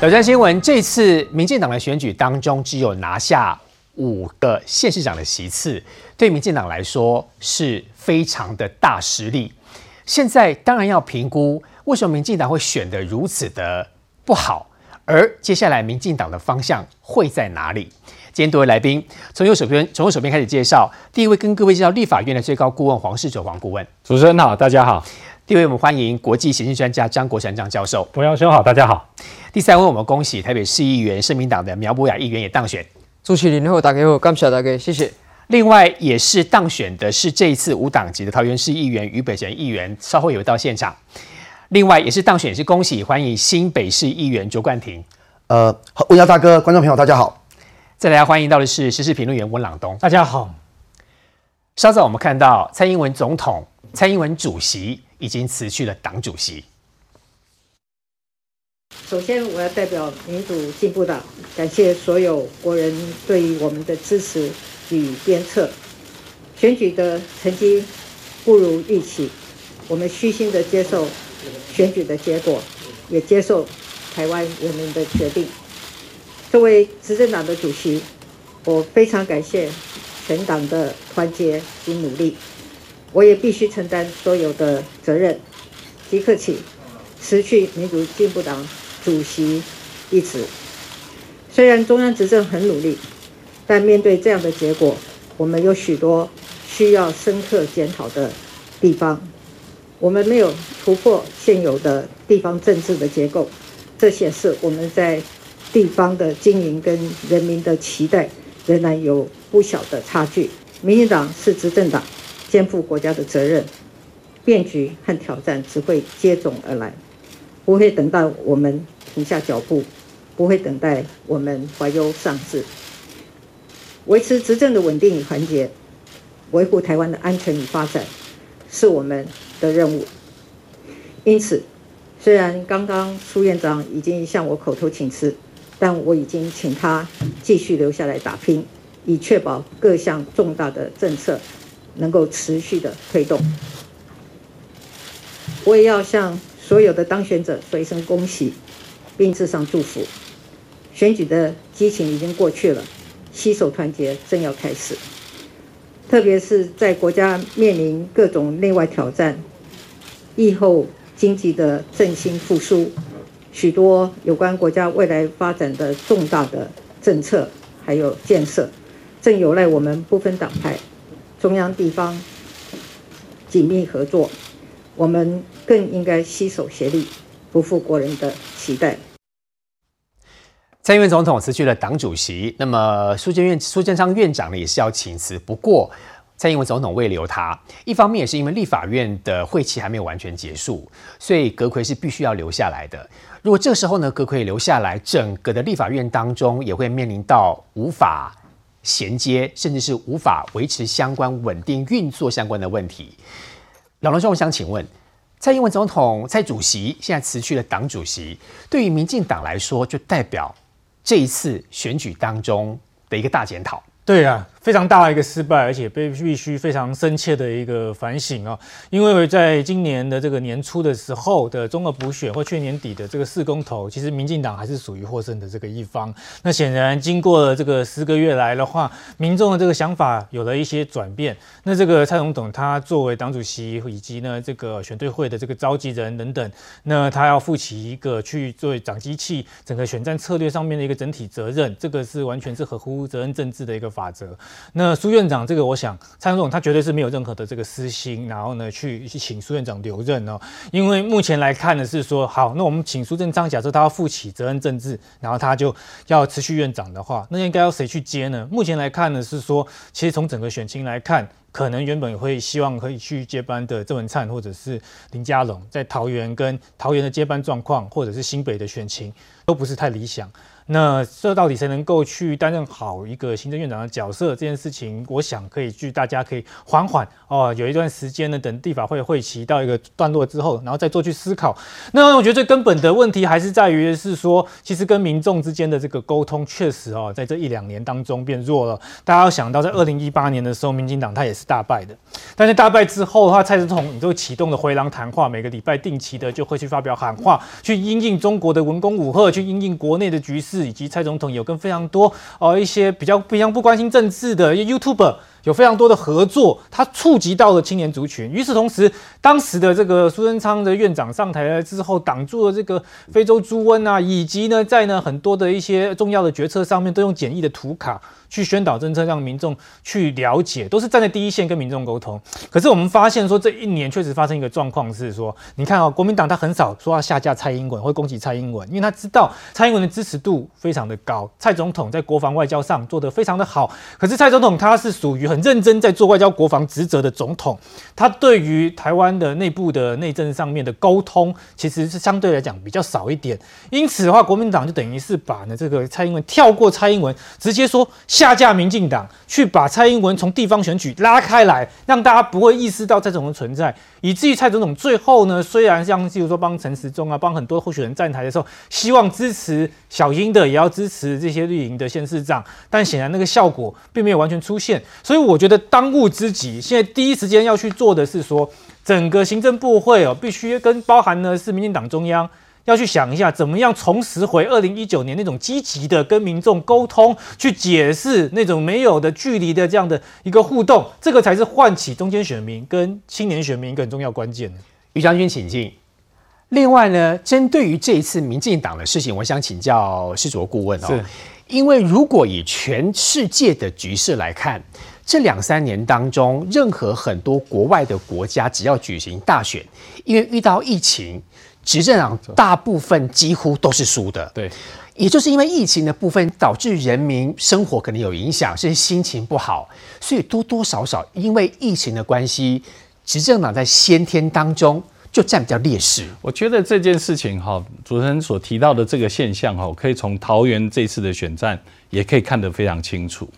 挑战新闻，这次民进党的选举当中，只有拿下五个县市长的席次，对民进党来说是非常的大实力。现在当然要评估，为什么民进党会选得如此的不好，而接下来民进党的方向会在哪里？今天多位来宾，从右手边，从右手边开始介绍。第一位跟各位介绍立法院的最高顾问黄世哲黄顾问。主持人好，大家好。第二位我们欢迎国际刑事专家张国成张教授。博洋兄好，大家好。第三位我们恭喜台北市议员社民党的苗博雅议员也当选。主持人好，大家好，感谢大家，谢谢。另外也是当选的是这一次无党籍的桃园市议员于北辰议员，稍后也会到现场。另外也是当选，是恭喜欢迎新北市议员卓冠廷。呃，温家大哥，观众朋友大家好。再来欢迎到的是时事评论员温朗东，大家好。稍早我们看到蔡英文总统、蔡英文主席已经辞去了党主席。首先，我要代表民主进步党感谢所有国人对于我们的支持与鞭策。选举的成绩不如预期，我们虚心的接受选举的结果，也接受台湾人民的决定。作为执政党的主席，我非常感谢全党的团结与努力。我也必须承担所有的责任。即刻起，辞去民主进步党主席一职。虽然中央执政很努力，但面对这样的结果，我们有许多需要深刻检讨的地方。我们没有突破现有的地方政治的结构，这显示我们在。地方的经营跟人民的期待仍然有不小的差距。民进党是执政党，肩负国家的责任，变局和挑战只会接踵而来，不会等到我们停下脚步，不会等待我们怀忧丧志。维持执政的稳定与团结，维护台湾的安全与发展，是我们的任务。因此，虽然刚刚苏院长已经向我口头请辞。但我已经请他继续留下来打拼，以确保各项重大的政策能够持续的推动。我也要向所有的当选者说一声恭喜，并致上祝福。选举的激情已经过去了，携手团结正要开始。特别是在国家面临各种内外挑战，疫后经济的振兴复苏。许多有关国家未来发展的重大的政策，还有建设，正有赖我们不分党派、中央地方紧密合作。我们更应该携手协力，不负国人的期待。蔡英文总统辞去了党主席，那么苏建院苏建昌院长呢也是要请辞，不过。蔡英文总统未留他，一方面也是因为立法院的会期还没有完全结束，所以阁魁是必须要留下来的。如果这时候呢，阁魁留下来，整个的立法院当中也会面临到无法衔接，甚至是无法维持相关稳定运作相关的问题。老罗兄，我想请问，蔡英文总统、蔡主席现在辞去了党主席，对于民进党来说，就代表这一次选举当中的一个大检讨。对啊。非常大的一个失败，而且被必须非常深切的一个反省啊！因为在今年的这个年初的时候的中俄补选，或去年底的这个四公投，其实民进党还是属于获胜的这个一方。那显然经过了这个十个月来的话，民众的这个想法有了一些转变。那这个蔡总统他作为党主席以及呢这个选对会的这个召集人等等，那他要负起一个去作为掌机器整个选战策略上面的一个整体责任，这个是完全是合乎责任政治的一个法则。那苏院长，这个我想蔡总他绝对是没有任何的这个私心，然后呢去请苏院长留任哦。因为目前来看呢是说，好，那我们请苏正昌，假设他要负起责任政治，然后他就要辞去院长的话，那应该要谁去接呢？目前来看呢是说，其实从整个选情来看，可能原本会希望可以去接班的郑文灿或者是林佳龙，在桃园跟桃园的接班状况，或者是新北的选情，都不是太理想。那这到底谁能够去担任好一个行政院长的角色？这件事情，我想可以去，大家可以缓缓哦，有一段时间呢，等地法会会期到一个段落之后，然后再做去思考。那我觉得最根本的问题还是在于是说，其实跟民众之间的这个沟通确实哦，在这一两年当中变弱了。大家要想到，在二零一八年的时候，民进党他也是大败的。但是大败之后的话，蔡总统你就启动了回廊谈话，每个礼拜定期的就会去发表喊话，去因应中国的文攻武赫，去因应国内的局势，以及蔡总统有跟非常多呃一些比较非常不关心政治的 YouTube。有非常多的合作，它触及到了青年族群。与此同时，当时的这个苏贞昌的院长上台了之后，挡住了这个非洲猪瘟啊，以及呢，在呢很多的一些重要的决策上面，都用简易的图卡。去宣导政策，让民众去了解，都是站在第一线跟民众沟通。可是我们发现说，这一年确实发生一个状况是说，你看啊，国民党他很少说要下架蔡英文或攻击蔡英文，因为他知道蔡英文的支持度非常的高，蔡总统在国防外交上做得非常的好。可是蔡总统他是属于很认真在做外交国防职责的总统，他对于台湾的内部的内政上面的沟通，其实是相对来讲比较少一点。因此的话，国民党就等于是把呢这个蔡英文跳过蔡英文，直接说。下架民进党，去把蔡英文从地方选举拉开来，让大家不会意识到蔡总统存在，以至于蔡总统最后呢，虽然像譬如说帮陈时中啊，帮很多候选人站台的时候，希望支持小英的，也要支持这些绿营的县市长，但显然那个效果并没有完全出现。所以我觉得当务之急，现在第一时间要去做的是说，整个行政部会哦，必须跟包含呢是民进党中央。要去想一下，怎么样重拾回二零一九年那种积极的跟民众沟通，去解释那种没有的距离的这样的一个互动，这个才是唤起中间选民跟青年选民一个很重要关键。于将军，请进。另外呢，针对于这一次民进党的事情，我想请教施卓顾问哦，因为如果以全世界的局势来看，这两三年当中，任何很多国外的国家只要举行大选，因为遇到疫情。执政党大部分几乎都是输的，对，也就是因为疫情的部分导致人民生活可能有影响，甚至心情不好，所以多多少少因为疫情的关系，执政党在先天当中就占比较劣势。我觉得这件事情哈，主持人所提到的这个现象哈，可以从桃园这次的选战也可以看得非常清楚。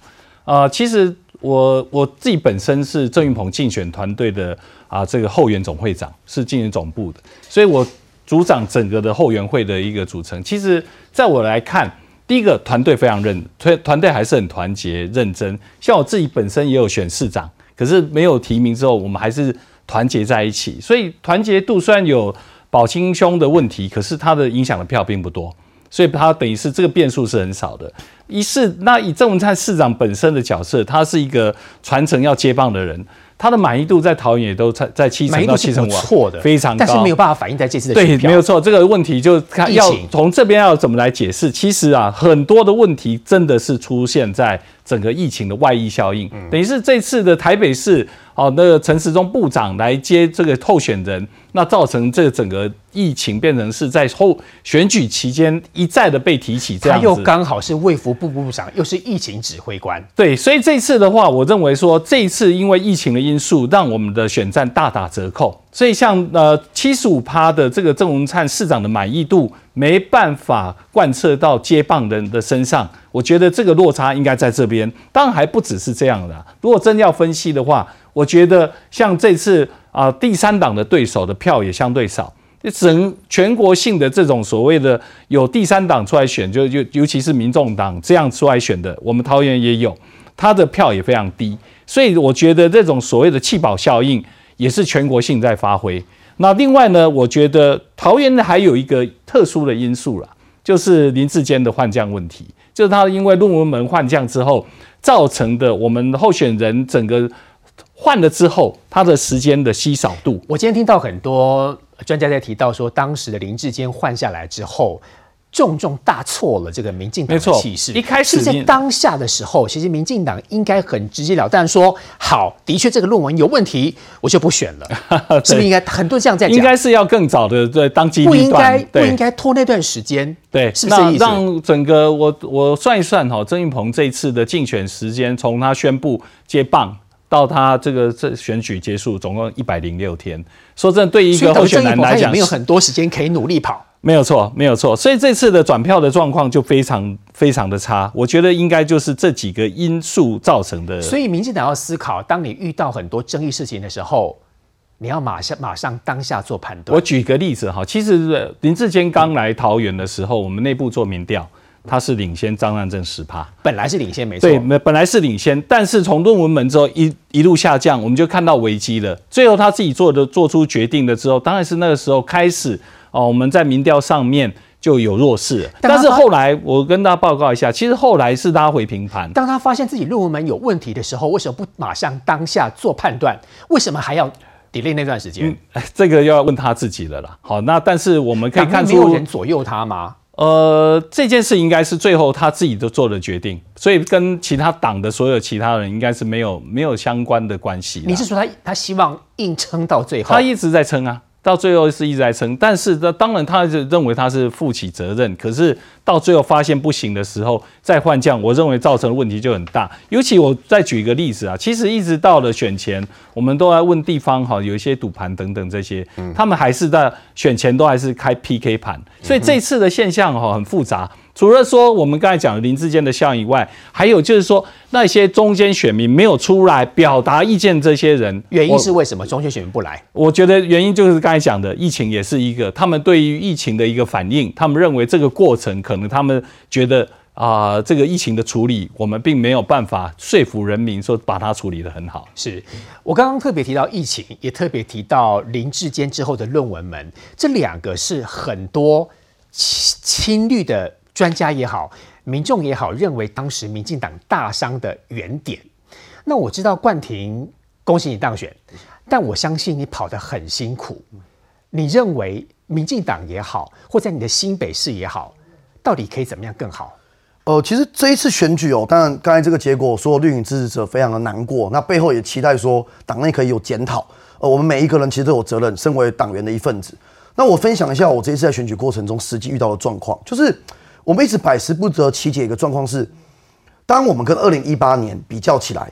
啊，其实我我自己本身是郑云鹏竞选团队的啊，这个后援总会长，是竞选总部的，所以我。组长整个的后援会的一个组成，其实在我来看，第一个团队非常认团团队还是很团结认真。像我自己本身也有选市长，可是没有提名之后，我们还是团结在一起。所以团结度虽然有保亲兄的问题，可是他的影响的票并不多，所以他等于是这个变数是很少的。一是那以郑文灿市长本身的角色，他是一个传承要接棒的人。他的满意度在桃园也都在在七成到七成五，错的非常高，但是没有办法反映在这次的对，没有错。这个问题就看要从这边要怎么来解释。其实啊，很多的问题真的是出现在整个疫情的外溢效应，等于是这次的台北市哦，那个陈时中部长来接这个候选人，那造成这个整个。疫情变成是在后选举期间一再的被提起，这样他又刚好是卫福部部长，又是疫情指挥官，对，所以这次的话，我认为说这一次因为疫情的因素，让我们的选战大打折扣，所以像呃七十五趴的这个郑文灿市长的满意度没办法贯彻到接棒人的身上，我觉得这个落差应该在这边，当然还不只是这样的，如果真要分析的话，我觉得像这次啊第三党的对手的票也相对少。整全国性的这种所谓的有第三党出来选，就就尤其是民众党这样出来选的，我们桃园也有，他的票也非常低，所以我觉得这种所谓的弃保效应也是全国性在发挥。那另外呢，我觉得桃园还有一个特殊的因素了，就是林志坚的换将问题，就是他因为论文门换将之后造成的，我们候选人整个换了之后，他的时间的稀少度。我今天听到很多。专家在提到说，当时的林志坚换下来之后，重重大错了这个民进党的气势。一开始在当下的时候，其实民进党应该很直截了当说：“好，的确这个论文有问题，我就不选了。”是不是应该很多这样在讲？应该是要更早的在当机不应该不应该拖那段时间。对，是不是？让整个我我算一算哈，曾玉鹏这一次的竞选时间，从他宣布接棒。到他这个这选举结束，总共一百零六天。说真的，对于一个候选人来讲，没有很多时间可以努力跑。没有错，没有错。所以这次的转票的状况就非常非常的差。我觉得应该就是这几个因素造成的。所以民进党要思考，当你遇到很多争议事情的时候，你要马上马上当下做判断。我举个例子哈，其实林志坚刚来桃园的时候，我们内部做民调。他是领先张善政十趴。本来是领先没错，对，本本来是领先，但是从论文门之后一一路下降，我们就看到危机了。最后他自己做的做出决定了之后，当然是那个时候开始哦，我们在民调上面就有弱势。但是后来我跟大家报告一下，其实后来是拉回平盘。当他发现自己论文门有问题的时候，为什么不马上当下做判断？为什么还要 delay 那段时间？哎 这个要问他自己了啦。好，那但是我们可以看出没有人，左右他吗？呃，这件事应该是最后他自己都做了决定，所以跟其他党的所有其他人应该是没有没有相关的关系。你是说他他希望硬撑到最后？他一直在撑啊，到最后是一直在撑，但是呢，当然他是认为他是负起责任，可是到最后发现不行的时候再换将，我认为造成的问题就很大。尤其我再举一个例子啊，其实一直到了选前，我们都在问地方哈，有一些赌盘等等这些，他们还是在选前都还是开 PK 盘，所以这次的现象哈很复杂。除了说我们刚才讲的林志坚的效应以外，还有就是说那些中间选民没有出来表达意见，这些人原因是为什么？中间选民不来？我觉得原因就是刚才讲的，疫情也是一个他们对于疫情的一个反应，他们认为这个过程可能他们觉得啊、这个疫情的处理，我们并没有办法说服人民说把它处理得很好。是我刚刚特别提到疫情，也特别提到林志坚之后的论文门，这两个是很多亲亲绿的专家也好，民众也好，认为当时民进党大伤的原点。那我知道冠廷，恭喜你当选，但我相信你跑得很辛苦。你认为民进党也好，或在你的新北市也好，到底可以怎么样更好？呃，其实这一次选举哦，当然刚才这个结果，所有绿营支持者非常的难过。那背后也期待说党内可以有检讨。呃，我们每一个人其实都有责任，身为党员的一份子。那我分享一下我这一次在选举过程中实际遇到的状况，就是我们一直百思不得其解一个状况是，当我们跟二零一八年比较起来，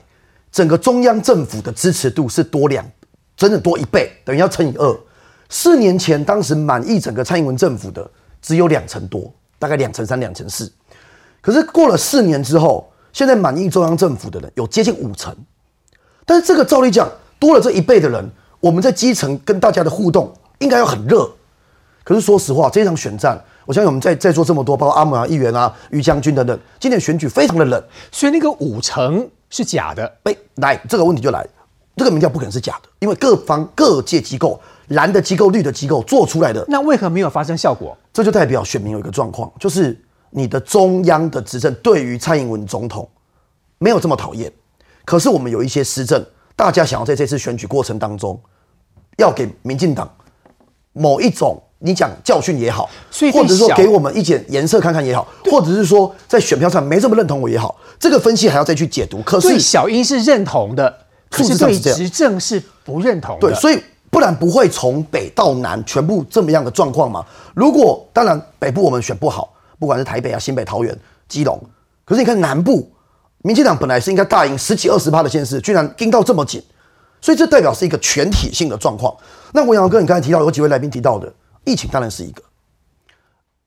整个中央政府的支持度是多两，真的多一倍，等于要乘以二。四年前，当时满意整个蔡英文政府的只有两成多，大概两成三、两成四。可是过了四年之后，现在满意中央政府的人有接近五成。但是这个照理讲，多了这一倍的人，我们在基层跟大家的互动应该要很热。可是说实话，这场选战，我相信我们在在座这么多，包括阿姆啊、议员啊、于将军等等，今年选举非常的冷。所以那个五成是假的，哎，来这个问题就来，这个民调不可能是假的，因为各方各界机构，蓝的机构、绿的机构做出来的，那为何没有发生效果？这就代表选民有一个状况，就是你的中央的执政对于蔡英文总统没有这么讨厌，可是我们有一些施政，大家想要在这次选举过程当中，要给民进党某一种你讲教训也好，或者说小给我们一点颜色看看也好，或者是说在选票上没这么认同我也好，这个分析还要再去解读。可是小英是认同的，可是对执政是不认同的。对，所以不然不会从北到南全部这么样的状况嘛。如果当然北部我们选不好，不管是台北啊、新北、桃园、基隆，可是你看南部，民进党本来是应该大赢十几二十趴的县市，居然盯到这么紧，所以这代表是一个全体性的状况。那文阳哥，你刚才提到有几位来宾提到的疫情，当然是一个，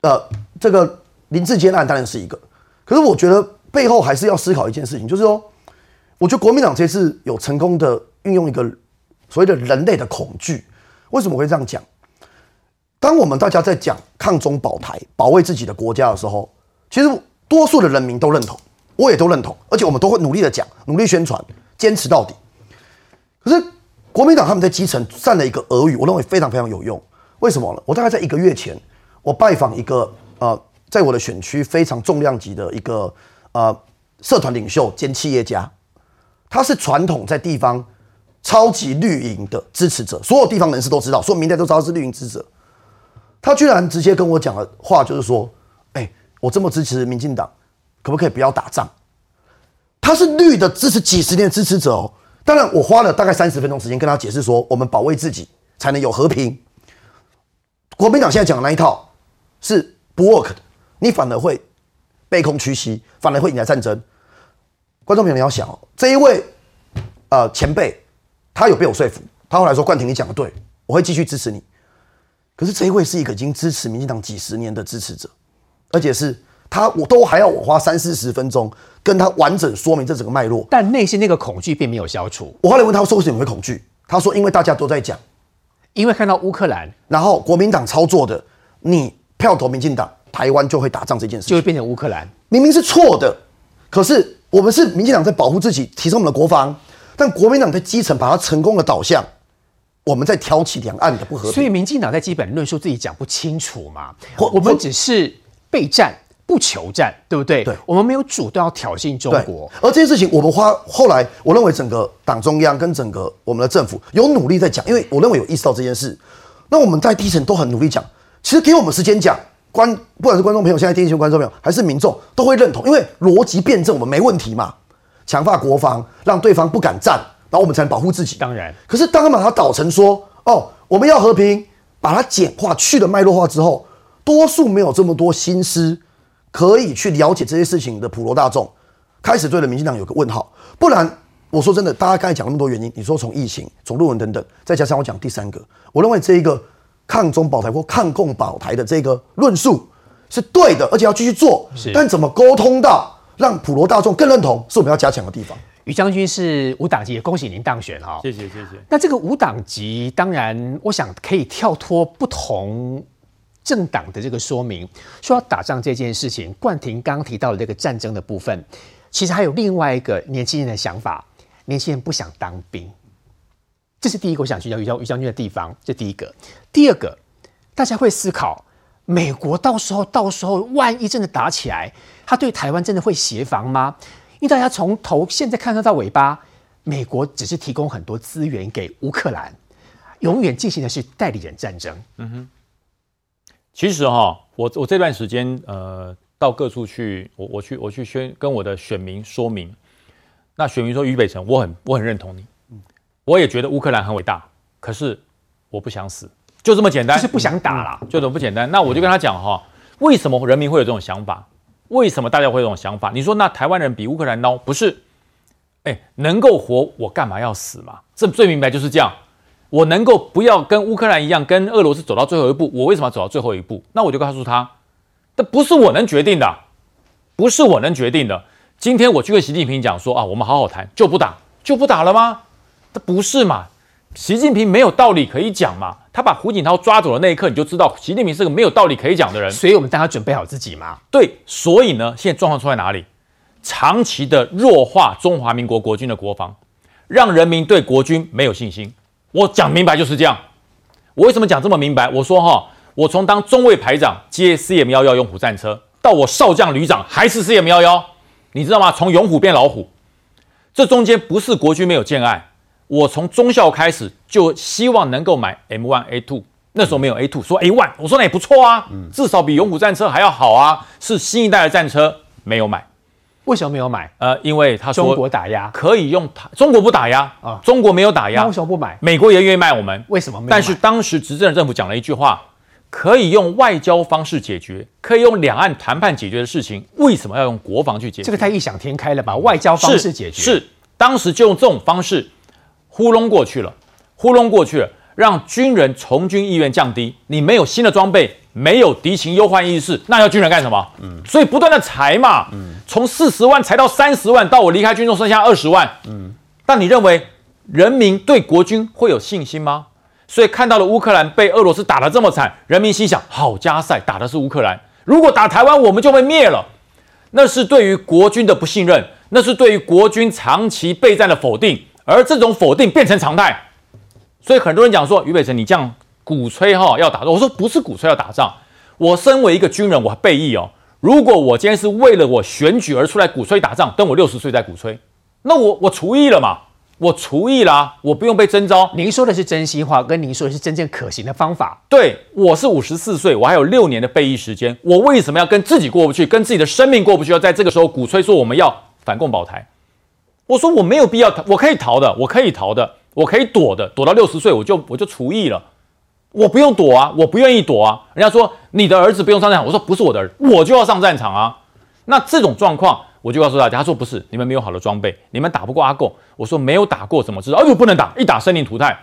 呃，这个林志坚案当然是一个，可是我觉得背后还是要思考一件事情，就是说，我觉得国民党这次有成功的运用一个所谓的人类的恐惧。为什么会这样讲？当我们大家在讲抗中保台、保卫自己的国家的时候，其实多数的人民都认同，我也都认同，而且我们都会努力的讲、努力宣传、坚持到底。可是国民党他们在基层占了一个俄语，我认为非常非常有用。为什么呢？我大概在一个月前，我拜访一个呃，在我的选区非常重量级的一个呃社团领袖兼企业家，他是传统在地方超级绿营的支持者，所有地方人士都知道，所有民代都知道是绿营支持者。他居然直接跟我讲的话就是说：“哎、我这么支持民进党，可不可以不要打仗？”他是绿的支持几十年的支持者哦。当然，我花了大概三十分钟时间跟他解释说，我们保卫自己才能有和平。国民党现在讲的那一套是不 work 的，你反而会卑躬屈膝，反而会引来战争。观众朋友，你要想哦，这一位呃前辈，他有被我说服，他后来说冠廷你讲的对，我会继续支持你。可是这一位是一个已经支持民进党几十年的支持者，而且是他我都还要我花三四十分钟跟他完整说明这整个脉络。但内心那个恐惧并没有消除，我后来问他说为什么会恐惧，他说因为大家都在讲，因为看到乌克兰，然后国民党操作的，你票投民进党，台湾就会打仗这件事情，就会变成乌克兰。明明是错的，可是我们是民进党在保护自己，提升我们的国防，但国民党在基层把它成功的导向，我们在挑起两岸的不和平。所以民进党在基本论述自己讲不清楚嘛，我我们只是备战不求战，对不对？对我们没有主动要挑衅中对国。而这件事情，我们花后来，我认为整个党中央跟整个我们的政府有努力在讲，因为我认为有意识到这件事。那我们在低层都很努力讲，其实给我们时间讲，观不管是观众朋友，现在电视观众朋友，还是民众，都会认同，因为逻辑辩证我们没问题嘛，强化国防，让对方不敢战，然后我们才能保护自己。当然，可是当他把它导成说，哦，我们要和平，把它简化、去了脉络化之后，多数没有这么多心思可以去了解这些事情的普罗大众，开始对了民进党有个问号。不然，我说真的，大家刚才讲那么多原因，你说从疫情、从论文等等，再加上我讲第三个，我认为这一个抗中保台或抗共保台的这个论述是对的，而且要继续做。但怎么沟通到让普罗大众更认同，是我们要加强的地方。于将军是无党籍，恭喜您当选哈。谢谢谢谢。那这个无党籍，当然，我想可以跳脱不同政党的这个说明，说要打仗这件事情。冠廷刚提到的这个战争的部分，其实还有另外一个年轻人的想法，年轻人不想当兵，这是第一个我想去教于将于将军的地方，这第一个。第二个，大家会思考，美国到时候到时候万一真的打起来，他对台湾真的会协防吗？因为大家从头现在看得到尾巴，美国只是提供很多资源给乌克兰，永远进行的是代理人战争。嗯哼其实哈，我我这段时间呃到各处去，我我去我去宣跟我的选民说明，那选民说于北辰，我很我很认同你，我也觉得乌克兰很伟大，可是我不想死，就这么简单，就是不想打啦。就这么不简单。那我就跟他讲哈，为什么人民会有这种想法？为什么大家会有这种想法？你说那台湾人比乌克兰孬？不是，哎，能够活我干嘛要死嘛？这最明白就是这样。我能够不要跟乌克兰一样，跟俄罗斯走到最后一步，我为什么要走到最后一步？那我就告诉他，这不是我能决定的，不是我能决定的。今天我去跟习近平讲说啊，我们好好谈，就不打，就不打了吗？这不是嘛？习近平没有道理可以讲嘛？他把胡锦涛抓走的那一刻，你就知道习近平是个没有道理可以讲的人。所以我们大家准备好自己嘛。对，所以呢，现在状况出在哪里？长期的弱化中华民国国军的国防，让人民对国军没有信心。我讲明白就是这样。我为什么讲这么明白？我说哈，我从当中尉排长接 CM 幺幺勇虎战车，到我少将旅长还是 CM 幺幺，你知道吗？从勇虎变老虎，这中间不是国军没有建案，我从中校开始就希望能够买 M one A two，那时候没有 A two，说 A one，我说那也不错啊，至少比勇虎战车还要好啊，是新一代的战车，没有买。为什么没有买？呃，因为他说中国打压，可以用台，中国不打压啊中国没有打压那为，什么不买？美国也愿意卖我们，为什么没有？但是当时执政的政府讲了一句话，可以用外交方式解决，可以用两岸谈判解决的事情，为什么要用国防去解决？这个太异想天开了吧？外交方式解决是当时就用这种方式糊弄过去了，糊弄过去了，让军人从军意愿降低。你没有新的装备，没有敌情忧患意识，那要军人干什么？嗯，所以不断的裁嘛，嗯，从四十万裁到三十万，到我离开军中剩下二十万，嗯，但你认为人民对国军会有信心吗？所以看到了乌克兰被俄罗斯打得这么惨，人民心想：好加塞打的是乌克兰，如果打台湾，我们就被灭了。那是对于国军的不信任，那是对于国军长期备战的否定，而这种否定变成常态。所以很多人讲说，于北辰你这样鼓吹哈要打仗，我说不是鼓吹要打仗，我身为一个军人，我备役哦。如果我今天是为了我选举而出来鼓吹打仗，等我六十岁再鼓吹，那我我除役了嘛，我除役啦、我不用被征召。您说的是真心话，跟您说的是真正可行的方法。对，我是五十四岁，我还有六年的备役时间，我为什么要跟自己过不去，跟自己的生命过不去，要在这个时候鼓吹说我们要反共保台？我说我没有必要逃，我可以逃的，我可以逃的，我可以躲的，躲到六十岁我就我就除役了，我不用躲啊，我不愿意躲啊。人家说你的儿子不用上战场，我说不是我的儿子，我就要上战场啊。那这种状况，我就告诉大家，他说不是，你们没有好的装备，你们打不过阿贡。我说没有打过怎么知道？哎呦，不能打，一打生灵涂炭。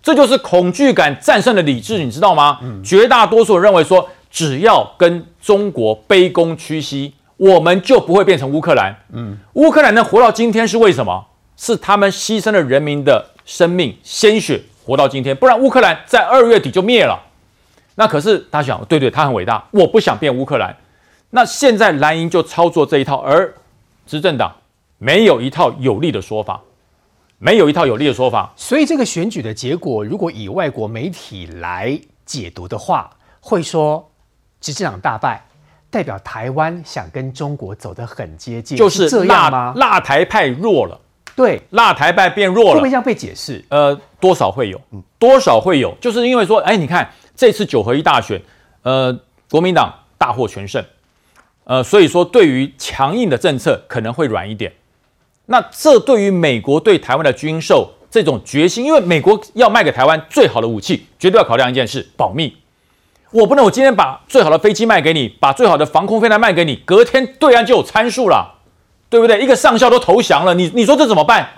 这就是恐惧感战胜了理智，你知道吗？绝大多数人认为说，只要跟中国卑躬屈膝，我们就不会变成乌克兰。嗯，乌克兰能活到今天是为什么？是他们牺牲了人民的生命鲜血活到今天，不然乌克兰在二月底就灭了。那可是他想，对对，他很伟大，我不想变乌克兰。那现在蓝营就操作这一套，而执政党没有一套有力的说法，没有一套有力的说法。所以这个选举的结果，如果以外国媒体来解读的话，会说执政党大败，代表台湾想跟中国走得很接近，就是这样吗？辣台派弱了，对，辣台派变弱了会不会这，样被解释？呃，多少会有，多少会有，就是因为说，哎，你看这次九合一大选，呃，国民党大获全胜，呃，所以说对于强硬的政策可能会软一点。那这对于美国对台湾的军售这种决心，因为美国要卖给台湾最好的武器，绝对要考量一件事：保密。我不能，我今天把最好的飞机卖给你，把最好的防空飞弹卖给你，隔天对岸就有参数了，对不对？一个上校都投降了，你你说这怎么办？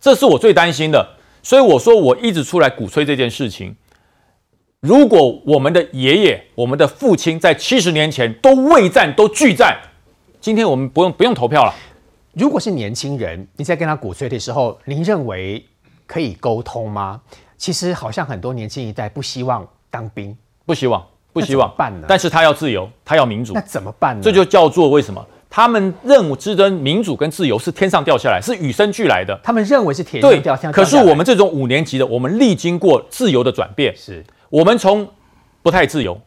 这是我最担心的。所以我说，我一直出来鼓吹这件事情。如果我们的爷爷、我们的父亲在七十年前都未战、都拒战，今天我们不用不用投票了。如果是年轻人，你在跟他鼓吹的时候，您认为可以沟通吗？其实好像很多年轻一代不希望当兵，不希望，不希望办呢但是他要自由，他要民主那，怎么办呢？这就叫做为什么？他们认为之争民主跟自由是天上掉下来，是与生俱来的。他们认为是铁上对掉，下来，可是我们这种五年级的，我们历经过自由的转变，是我们从不太自由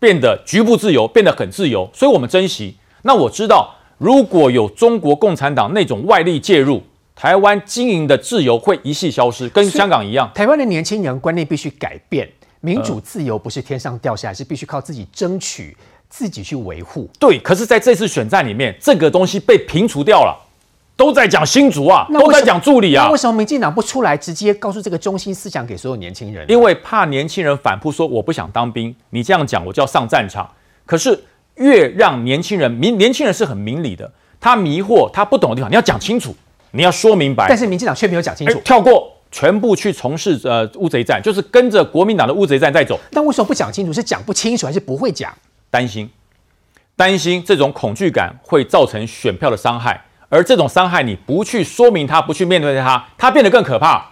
变得局部自由，变得很自由，所以我们珍惜。那我知道，如果有中国共产党那种外力介入，台湾经营的自由会一系消失，跟香港一样。台湾的年轻人观念必须改变，民呃主自由不是天上掉下来，是必须靠自己争取、自己去维护。对，可是在这次选战里面，这个东西被平除掉了，都在讲新竹啊，都在讲助理啊那为，什么民进党不出来直接告诉这个中心思想给所有年轻人？因为怕年轻人反扑说我不想当兵，你这样讲我就要上战场。可是越让年轻人明年轻人是很明理的，他迷惑他不懂的地方，你要讲清楚，你要说明白。但是民进党却没有讲清哎楚。跳过，全部去从事呃乌贼战，就是跟着国民党的乌贼战在走，但为什么不讲清楚？是讲不清楚，还是不会讲？担心，担心这种恐惧感会造成选票的伤害，而这种伤害你不去说明它，不去面对它，它变得更可怕，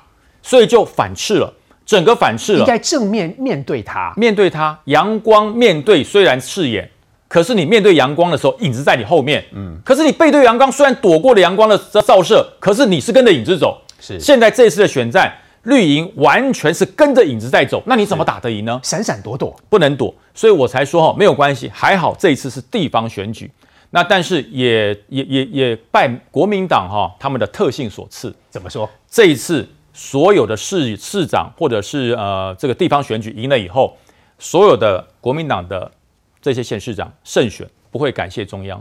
所以就反斥了，整个反斥了。应该正面面对它。面对它，阳光面对虽然刺眼，可是你面对阳光的时候，影子在你后面。嗯，可是你背对阳光，虽然躲过了阳光的照射，可是你是跟着影子走。是现在这次的选战，绿营完全是跟着影子在走，那你怎么打得赢呢？闪闪躲躲，不能躲，所以我才说哈，没有关系，还好这一次是地方选举。那但是也也也也拜国民党哈他们的特性所赐，怎么说？这一次所有的市市长或者是呃这个地方选举赢了以后，所有的国民党的这些县市长胜选不会感谢中央，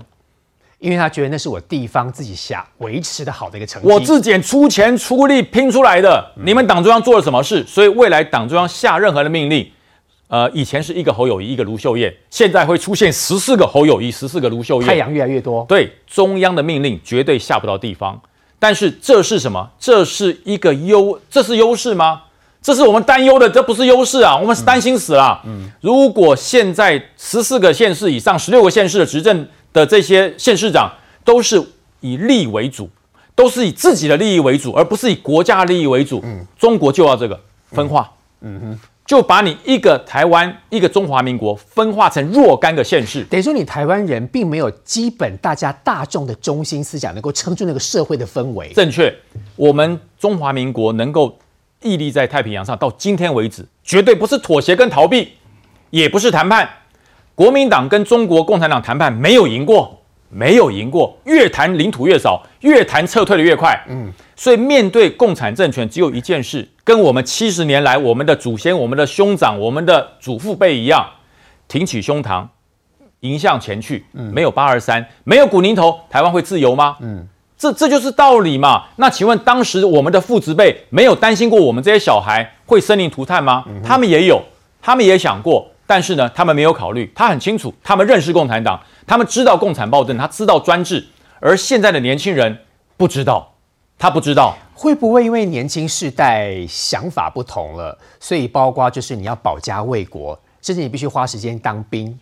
因为他觉得那是我地方自己想维持的好的一个成绩。我自己出钱出力拼出来的，你们党中央做了什么事？所以未来党中央下任何的命令。呃，以前是一个侯友谊，一个卢秀燕，现在会出现十四个侯友谊，十四个卢秀燕。太阳越来越多，对中央的命令绝对下不到地方。但是这是什么？这是一个优，这是优势吗？这是我们担忧的，这不是优势啊！我们是担心死了。嗯，如果现在十四个县市以上、十六个县市的执政的这些县市长都是以利为主，都是以自己的利益为主，而不是以国家利益为主，嗯，中国就要这个分化。嗯哼，就把你一个台湾、一个中华民国分化成若干个县市。等于说你台湾人并没有基本大家大众的中心思想能够撑住那个社会的氛围。正确，我们中华民国能够屹立在太平洋上，到今天为止，绝对不是妥协跟逃避，也不是谈判。国民党跟中国共产党谈判没有赢过，没有赢过，越谈领土越少，越谈撤退的越快。嗯，所以面对共产政权，只有一件事，跟我们七十年来我们的祖先、我们的兄长、我们的祖父辈一样，挺起胸膛，迎向前去。嗯没有八二三，没有古宁头，台湾会自由吗？嗯。这这就是道理嘛？那请问当时我们的父执辈没有担心过我们这些小孩会生灵涂炭吗？他们也有，他们也想过，但是呢，他们没有考虑。他很清楚，他们认识共产党，他们知道共产暴政，他知道专制，而现在的年轻人不知道，他不知道。会不会因为年轻世代想法不同了，所以包括就是你要保家卫国，甚至你必须花时间当兵？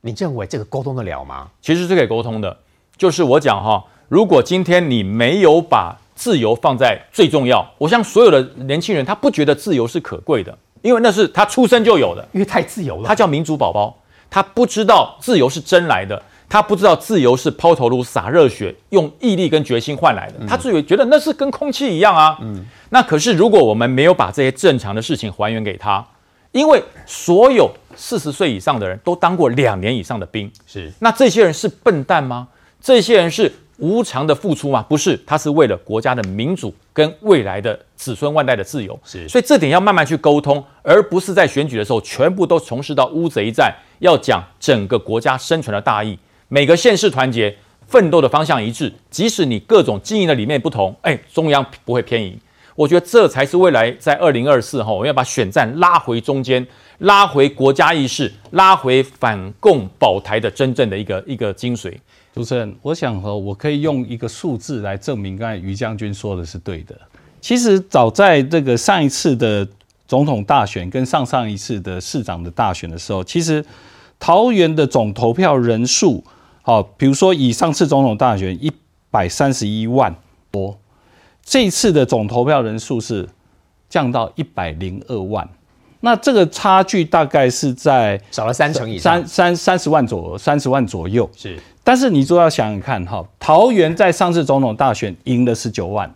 你认为这个沟通得了吗？其实是可以沟通的，就是我讲哈，如果今天你没有把自由放在最重要，我想所有的年轻人他不觉得自由是可贵的，因为那是他出生就有的，因为太自由了。他叫民主宝宝，他不知道自由是真来的，他不知道自由是抛头颅洒热血，用毅力跟决心换来的。他自以为觉得那是跟空气一样啊。嗯，那可是如果我们没有把这些正常的事情还原给他，因为所有四十岁以上的人都当过两年以上的兵，是那这些人是笨蛋吗？这些人是无偿的付出吗？不是，他是为了国家的民主跟未来的子孙万代的自由。是所以这点要慢慢去沟通，而不是在选举的时候全部都从事到乌贼战，要讲整个国家生存的大义，每个县市团结奋斗的方向一致，即使你各种经营的理念不同，哎，中央不会偏移。我觉得这才是未来在二零二四哈，我们要把选战拉回中间，拉回国家意识，拉回反共保台的真正的一个一个精髓。主持人，我想和我可以用一个数字来证明刚才于将军说的是对的。其实早在这个上一次的总统大选跟上上一次的市长的大选的时候，其实桃园的总投票人数，好，比如说以上次总统大选一百三十一万多，这次的总投票人数是降到一百零二万，那这个差距大概是在少了三成以上，三三三十万左三十万左右。是。但是你就要想想看哈，桃园在上次总统大选赢了十九万，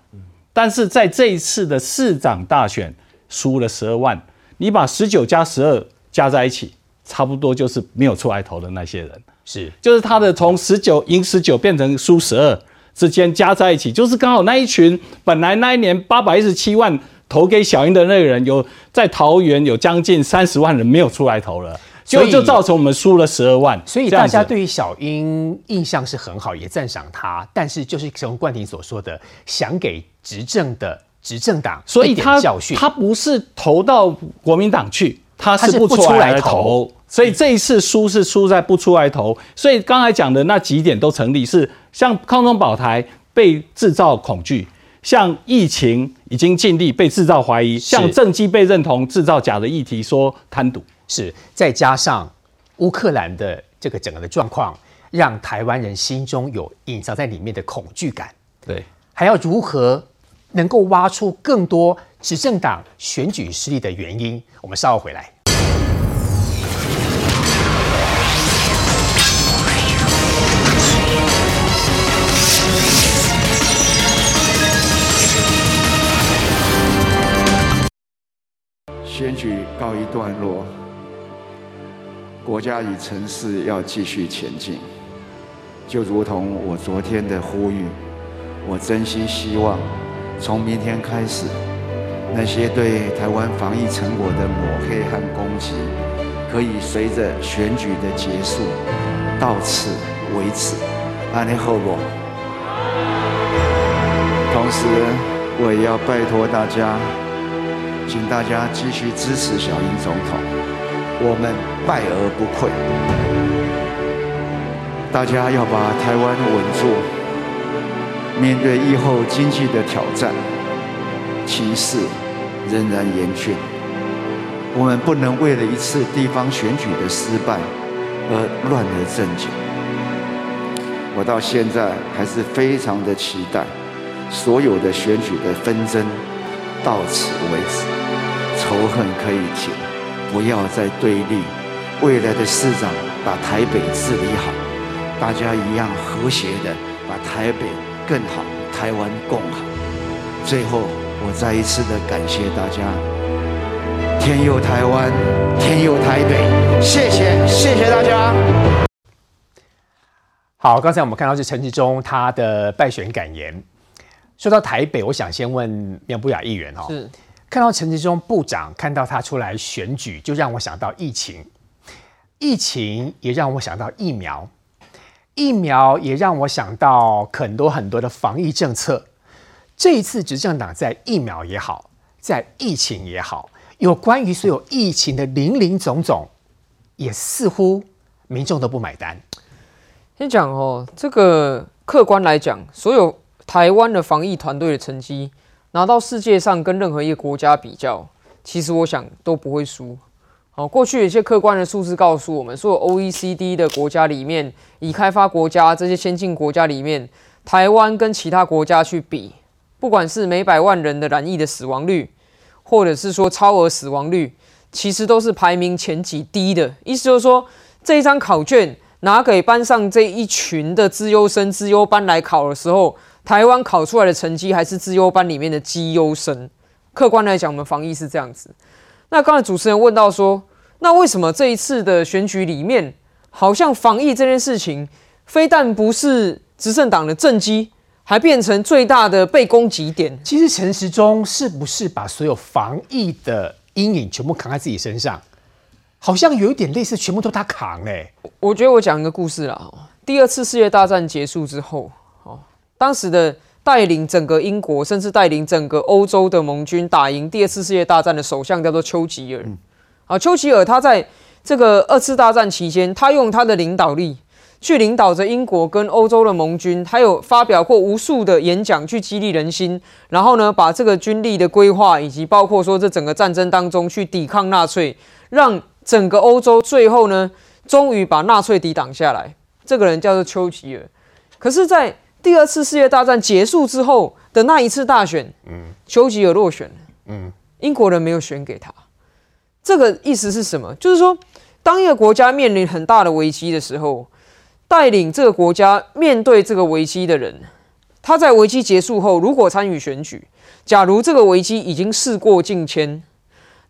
但是在这一次的市长大选输了十二万，你把十九加十二加在一起，差不多就是没有出来投的那些人，是。就是他的从十九赢十九变成输十二之间加在一起，就是刚好那一群本来那一年八百一十七万投给小英的那个人，有在桃园有将近三十万人没有出来投了。所以就就造成我们输了十二万，所以大家对于小英印象是很好，也赞赏他，但是就是从冠廷所说的，想给执政的执政党所以他教训，他不是投到国民党去，他他是是不不出来投投。所以这一次输是输在不出来投，所以刚才讲的那几点都成立，是像康中保台被制造恐惧，像疫情已经尽力被制造怀疑，像政绩被认同制造假的议题说贪渎。是再加上乌克兰的这个整个的状况，让台湾人心中有隐藏在里面的恐惧感，对，还要如何能够挖出更多执政党选举失利的原因？我们稍后回来。选举告一段落，国家与城市要继续前进。就如同我昨天的呼吁，我真心希望从明天开始，那些对台湾防疫成果的抹黑和攻击，可以随着选举的结束到此为止。安利后果。同时，我也要拜托大家。请大家继续支持小英总统，我们败而不溃。大家要把台湾稳住，面对疫后经济的挑战，情势仍然严峻。我们不能为了一次地方选举的失败而乱了阵脚。我到现在还是非常的期待，所有的选举的纷争到此为止。仇恨可以停，不要再对立。未来的市长把台北治理好，大家一样和谐的把台北更好，台湾共好。最后，我再一次的感谢大家。天佑台湾，天佑台北，谢谢，谢谢大家。好，刚才我们看到是陈其中他的败选感言。说到台北，我想先问苗不雅议员哦，是看到陈志忠部长，看到他出来选举，就让我想到疫情，疫情也让我想到疫苗，疫苗也让我想到很多很多的防疫政策。这一次执政党在疫苗也好，在疫情也好，有关于所有疫情的零零总总，也似乎民众都不买单。先讲哦，这个客观来讲，所有台湾的防疫团队的成绩拿到世界上跟任何一个国家比较，其实我想都不会输。好，过去有一些客观的数字告诉我们，所有 OECD 的国家里面，已开发国家这些先进国家里面，台湾跟其他国家去比，不管是每百万人的染疫的死亡率，或者是说超额死亡率，其实都是排名前几低的。意思就是说，这一张考卷拿给班上这一群的资优生、资优班来考的时候，台湾考出来的成绩还是资优班里面的绩优生。客观来讲，我们防疫是这样子。那刚才主持人问到说，那为什么这一次的选举里面，好像防疫这件事情，非但不是执政党的政绩，还变成最大的被攻击点？其实陈时中是不是把所有防疫的阴影全部扛在自己身上？好像有一点类似，全部都他扛嘞。我觉得我讲一个故事啦。第二次世界大战结束之后，哦，当时的带领整个英国，甚至带领整个欧洲的盟军打赢第二次世界大战的首相叫做丘吉尔。啊，丘吉尔他在这个二次大战期间，他用他的领导力去领导着英国跟欧洲的盟军，还有发表过无数的演讲去激励人心，然后呢，把这个军力的规划以及包括说这整个战争当中去抵抗纳粹，让整个欧洲最后呢，终于把纳粹抵挡下来。这个人叫做丘吉尔。可是，在第二次世界大战结束之后的那一次大选，嗯，丘吉尔落选了，嗯，英国人没有选给他。这个意思是什么？就是说，当一个国家面临很大的危机的时候，带领这个国家面对这个危机的人，他在危机结束后，如果参与选举，假如这个危机已经事过境迁，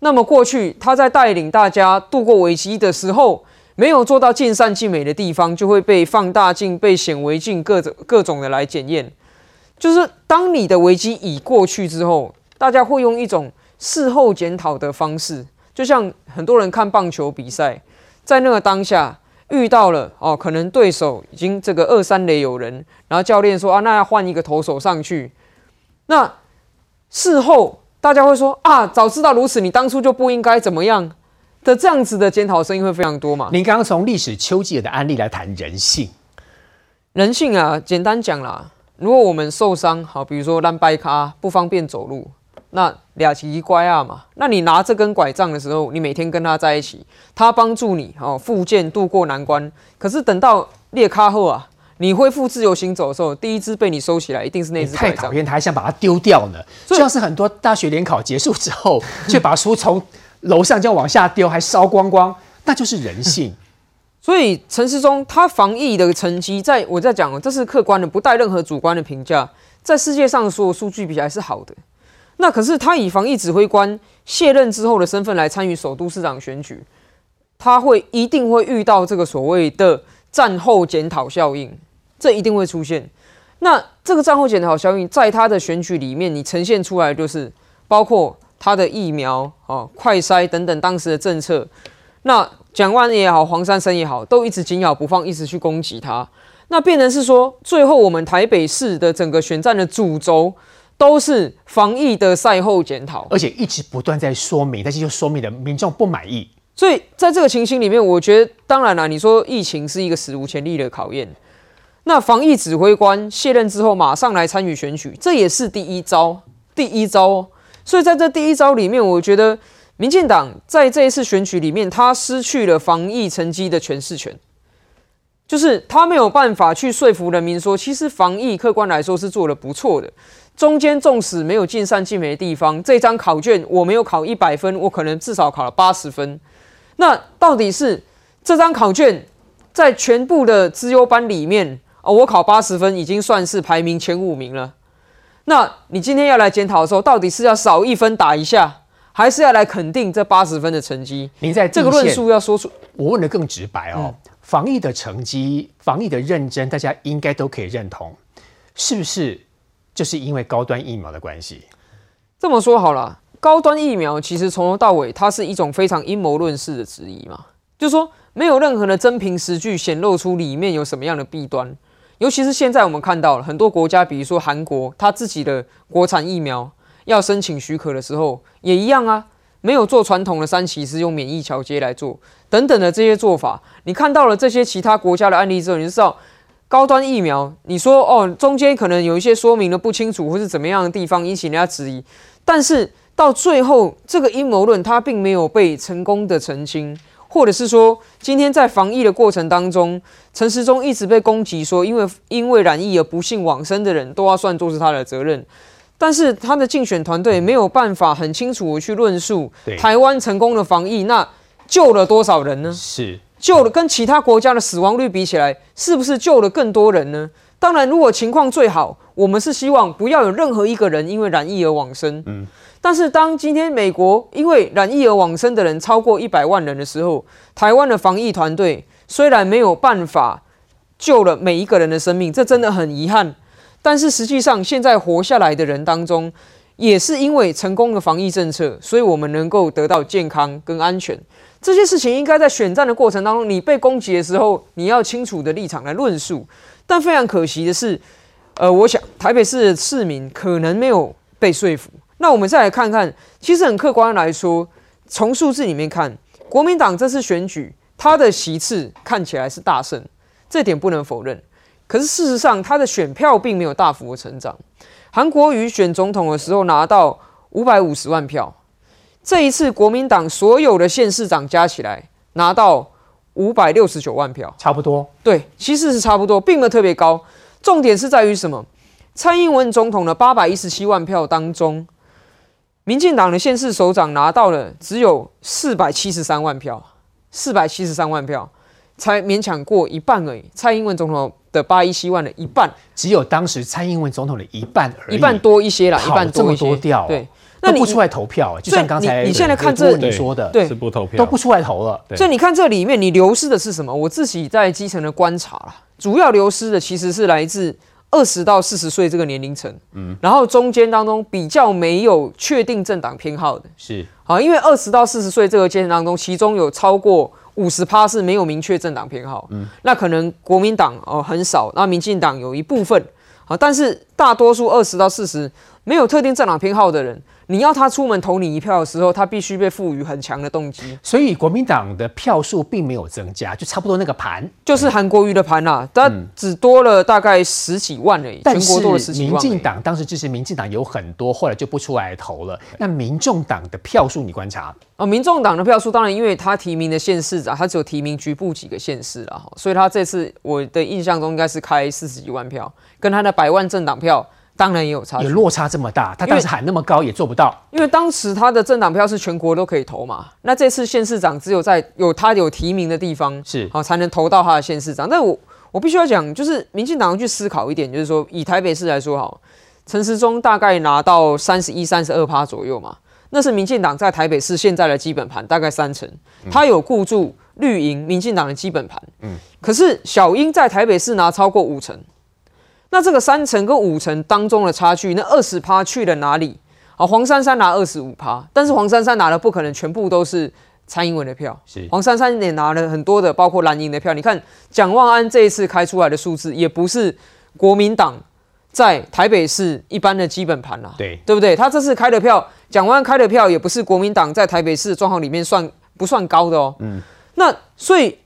那么过去他在带领大家度过危机的时候，没有做到尽善尽美的地方，就会被放大镜、被显微镜各种各种的来检验。就是当你的危机已过去之后，大家会用一种事后检讨的方式。就像很多人看棒球比赛，在那个当下遇到了哦，可能对手已经这个二三垒有人，然后教练说啊，那要换一个投手上去。那事后大家会说啊，早知道如此，你当初就不应该怎么样的这样子的检讨声音会非常多嘛？您刚刚从历史丘吉尔的案例来谈人性，人性啊，简单讲啦，如果我们受伤，好，比如说烂掰卡不方便走路。那俩奇怪啊嘛，那你拿这根拐杖的时候，你每天跟他在一起，他帮助你哦，复健渡过难关。可是等到裂开后啊，你恢复自由行走的时候，第一只被你收起来，一定是那只太讨厌，他还想把它丢掉呢。就像是很多大学联考结束之后，却把书从楼上就要往下丢，还烧光光，那就是人性。所以陈世忠他防疫的成绩，在我在讲，这是客观的，不带任何主观的评价，在世界上所有数据比起来是好的。那可是他以防疫指挥官卸任之后的身份来参与首都市长选举，他会一定会遇到这个所谓的战后检讨效应，这一定会出现。那这个战后检讨效应在他的选举里面，你呈现出来就是包括他的疫苗啊、快筛等等当时的政策。那蒋万也好，黄珊珊也好，都一直紧咬不放，一直去攻击他。那变成是说，最后我们台北市的整个选战的主轴。都是防疫的赛后检讨，而且一直不断在说明，但是就说明了民众不满意。所以在这个情形里面，我觉得当然了，你说疫情是一个史无前例的考验，那防疫指挥官卸任之后马上来参与选举，这也是第一招，第一招哦。所以在这第一招里面，我觉得民进党在这一次选举里面，他失去了防疫成绩的诠释权，就是他没有办法去说服人民说，其实防疫客观来说是做的不错的。中间纵使没有尽善尽美的地方，这张考卷我没有考一百分，我可能至少考了八十分。那到底是这张考卷在全部的资优班里面啊，我考八十分已经算是排名前五名了。那你今天要来检讨的时候，到底是要少一分打一下，还是要来肯定这八十分的成绩？您在这个论述要说出，我问的更直白哦。防疫的成绩，防疫的认真，大家应该都可以认同，是不是？就是因为高端疫苗的关系，这么说好了，高端疫苗其实从头到尾，它是一种非常阴谋论式的质疑嘛，就是说没有任何的真凭实据显露出里面有什么样的弊端，尤其是现在我们看到了很多国家，比如说韩国，它自己的国产疫苗要申请许可的时候，也一样啊，没有做传统的三期，是用免疫桥接来做等等的这些做法，你看到了这些其他国家的案例之后，你就知道。高端疫苗，你说哦，中间可能有一些说明的不清楚，或是怎么样的地方引起人家质疑，但是到最后，这个阴谋论它并没有被成功的澄清，或者是说，今天在防疫的过程当中，陈时中一直被攻击说，因为因为染疫而不幸往生的人都要算作是他的责任，但是他的竞选团队没有办法很清楚的去论述台湾成功的防疫，那救了多少人呢？是救了跟其他国家的死亡率比起来，是不是救了更多人呢？当然，如果情况最好，我们是希望不要有任何一个人因为染疫而往生。嗯，但是当今天美国因为染疫而往生的人超过一百万人的时候，台湾的防疫团队虽然没有办法救了每一个人的生命，这真的很遗憾。但是实际上，现在活下来的人当中，也是因为成功的防疫政策，所以我们能够得到健康跟安全。这些事情应该在选战的过程当中，你被攻击的时候，你要清楚的立场来论述。但非常可惜的是，呃，我想台北市的市民可能没有被说服。那我们再来看看，其实很客观来说，从数字里面看，国民党这次选举，他的席次看起来是大胜，这点不能否认。可是事实上，他的选票并没有大幅的成长。韩国瑜选总统的时候拿到五百五十万票，这一次国民党所有的县市长加起来拿到五百六十九万票，差不多。对，其实是差不多，并没有特别高。重点是在于什么？蔡英文总统的八百一十七万票当中，民进党的县市首长拿到了只有四百七十三万票，四百七十三万票才勉强过一半而已。蔡英文总统的八一七万的一半，只有当时蔡英文总统的一半而已，一半多一些啦，一跑这么半多一些。多掉哦对，你那不出来投票，就像刚才你你现在看这郭你说的，对是不投票，都不出来投了。对所以你看这里面，你流失的是什么？我自己在基层的观察啦，主要流失的其实是来自二十到四十岁这个年龄层，嗯，然后中间当中比较没有确定政党偏好的，是。好，因为二十到四十岁这个阶段当中，其中有超过五十趴是没有明确政党偏好，嗯，那可能国民党哦很少，那民进党有一部分，好，但是大多数二十到四十没有特定政党偏好的人，你要他出门投你一票的时候，他必须被赋予很强的动机，所以国民党的票数并没有增加，就差不多那个盘。就是韩国瑜的盘啦、他只多了大概十几万而已，但是民。进党当时支持民进党有很多，后来就不出来投了。那民众党的票数你观察，啊，民众党的票数当然，因为他提名的县市长，他只有提名局部几个县市啦，哈所以他这次我的印象中应该是开四十几万票，跟他的百万政党票当然也有差距。有落差这么大，他当时喊那么高也做不到。因为当时他的政党票是全国都可以投嘛，那这次县市长只有在有他有提名的地方是好才能投到他的县市长。但我我必须要讲，就是民进党要去思考一点，就是说以台北市来说好，陈时中大概拿到三十一、三十二趴左右嘛，那是民进党在台北市现在的基本盘大概三成，他有顾住绿营民进党的基本盘，嗯，可是小英在台北市拿超过五成。那这个三成跟五成当中的差距，那二十趴去了哪里？好，黄珊珊拿二十五趴，但是黄珊珊拿的不可能全部都是蔡英文的票，是黄珊珊也拿了很多的，包括蓝营的票。你看蒋万安这一次开出来的数字，也不是国民党在台北市一般的基本盘啦，对对不对？他这次开的票，蒋万安开的票也不是国民党在台北市的状况里面算不算高的哦。嗯，那所以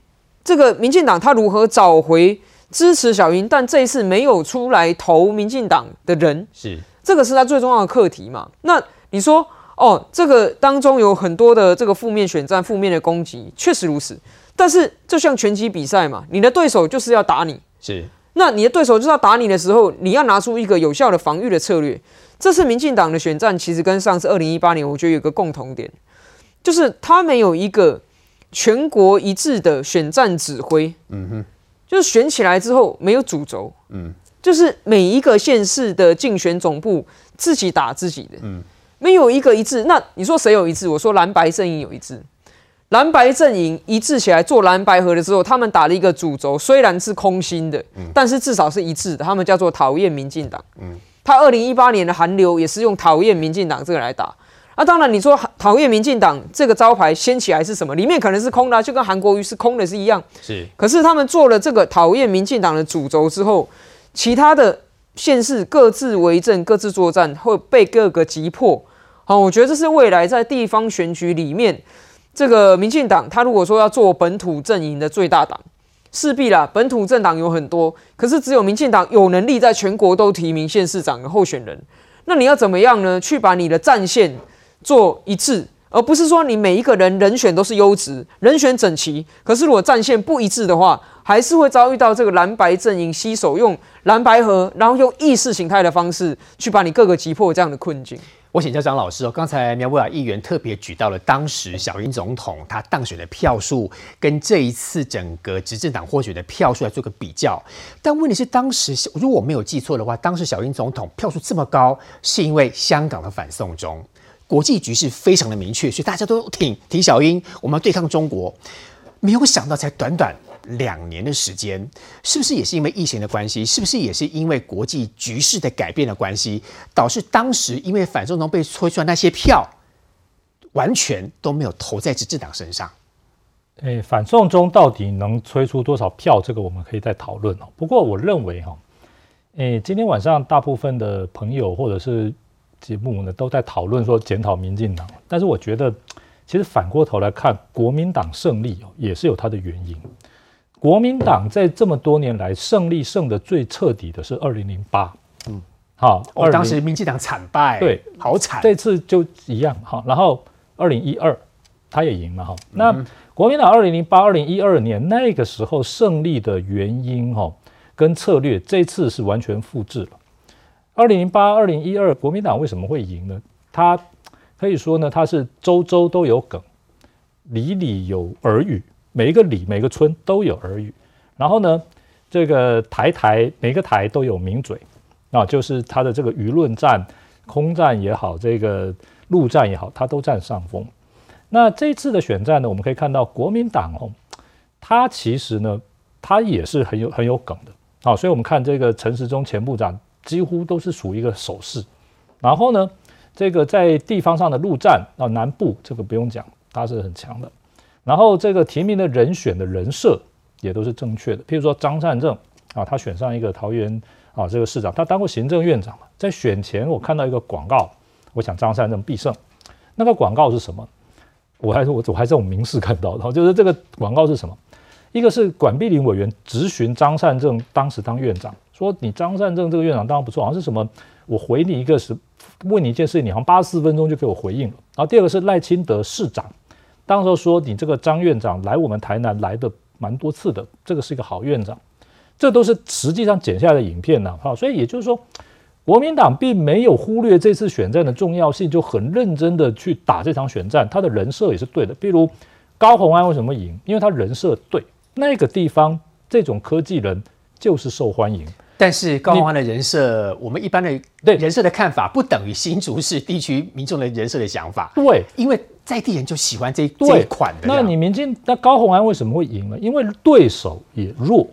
这个民进党他如何找回支持小英，但这一次没有出来投民进党的人，是这个是他最重要的课题嘛？那你说哦，这个当中有很多的这个负面选战、负面的攻击，确实如此。但是就像拳击比赛嘛，你的对手就是要打你，是那你的对手就是要打你的时候，你要拿出一个有效的防御的策略。这次民进党的选战其实跟上次二零一八年，我觉得有个共同点，就是他没有一个全国一致的选战指挥。嗯哼，就是选起来之后没有主轴。嗯，就是每一个县市的竞选总部自己打自己的。嗯，没有一个一致。那你说谁有一致？我说蓝白阵营有一致。蓝白阵营一致起来做蓝白合的时候，他们打了一个主轴，虽然是空心的，但是至少是一致的。他们叫做讨厌民进党。嗯，他二零一八年的韩流也是用讨厌民进党这个来打。啊，当然你说讨厌民进党这个招牌掀起来是什么？里面可能是空的啊、就跟韩国瑜是空的是一样。是可是他们做了这个讨厌民进党的主轴之后，其他的县市各自为政、各自作战，会被各个击破。好，我觉得这是未来在地方选举里面，这个民进党他如果说要做本土阵营的最大党，势必啦，本土政党有很多，可是只有民进党有能力在全国都提名县市长的候选人。那你要怎么样呢？去把你的战线做一致，而不是说你每一个人人选都是优质，人选整齐，可是如果战线不一致的话，还是会遭遇到这个蓝白阵营吸手用蓝白河，然后用意识形态的方式去把你各个击破这样的困境。我请教张老师哦，刚才苗博雅议员特别举到了当时小英总统他当选的票数，跟这一次整个执政党获选的票数来做个比较。但问题是，当时如果我没有记错的话，当时小英总统票数这么高，是因为香港的反送中，国际局势非常的明确，所以大家都挺挺小英，我们要对抗中国。没有想到，才短短。两年的时间，是不是也是因为疫情的关系？是不是也是因为国际局势的改变的关系，导致当时因为反送中被吹出来那些票，完全都没有投在执政党身上？诶，反送中到底能催出多少票？这个我们可以再讨论哦。不过我认为哈，诶，今天晚上大部分的朋友或者是节目呢，都在讨论说检讨民进党，但是我觉得，其实反过头来看，国民党胜利哦，也是有它的原因。国民党在这么多年来胜利胜的最彻底的是二零零八，嗯，好，哦，当时民进党惨败，对，好惨，这次就一样哈。然后二零一二他也赢了哈。那国民党二零零八、二零一二年那个时候胜利的原因哈，跟策略这次是完全复制了。二零零八、二零一二国民党为什么会赢呢？他可以说呢，他是周周都有梗，里里有耳语。每一个里、每个村都有耳语，然后呢，这个台台每个台都有名嘴，啊，就是他的这个舆论战、空战也好，这个陆战也好，他都占上风。那这次的选战呢，我们可以看到国民党哦，他其实呢，他也是很有很有梗的，啊，所以我们看这个陈时中前部长几乎都是属于一个手势。然后呢，这个在地方上的陆战啊，南部这个不用讲，他是很强的。然后这个提名的人选的人设也都是正确的，譬如说张善政啊，他选上一个桃园啊这个市长，他当过行政院长嘛，在选前我看到一个广告，我想张善政必胜。那个广告是什么？我还是我我还是我们民事看到的，就是这个广告是什么？一个是管碧林委员质询张善政当时当院长，说你张善政这个院长当然不错，好像是什么？我回你一个是问你一件事，你好像八十四分钟就给我回应了。然后第二个是赖清德市长。当时说你这个张院长来我们台南来的蛮多次的，这个是一个好院长，这都是实际上剪下来的影片呢。哈，所以也就是说，国民党并没有忽略这次选战的重要性，就很认真的去打这场选战，他的人设也是对的。比如高鸿安为什么赢？因为他人设对，那个地方这种科技人就是受欢迎。但是高宏安的人设，我们一般的对人设的看法，不等于新竹市地区民众的人设的想法。对，因为在地人就喜欢这这一款的。那你民进那高宏安为什么会赢呢？因为对手也弱，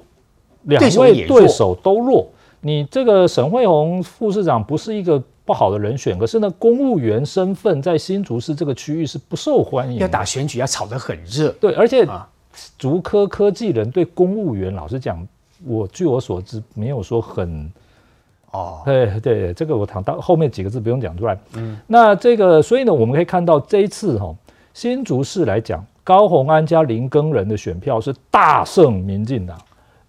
两位对手都弱。你这个沈惠宏副市长不是一个不好的人选，可是呢，公务员身份在新竹市这个区域是不受欢迎。要打选举要吵得很热。对，而且竹科科技人对公务员，老实讲。我据我所知，没有说很哦，对对，这个我谈到后面几个字不用讲出来。嗯，那这个，所以呢，我们可以看到这一次哈，新竹市来讲，高鸿安加林耕仁的选票是大胜民进党。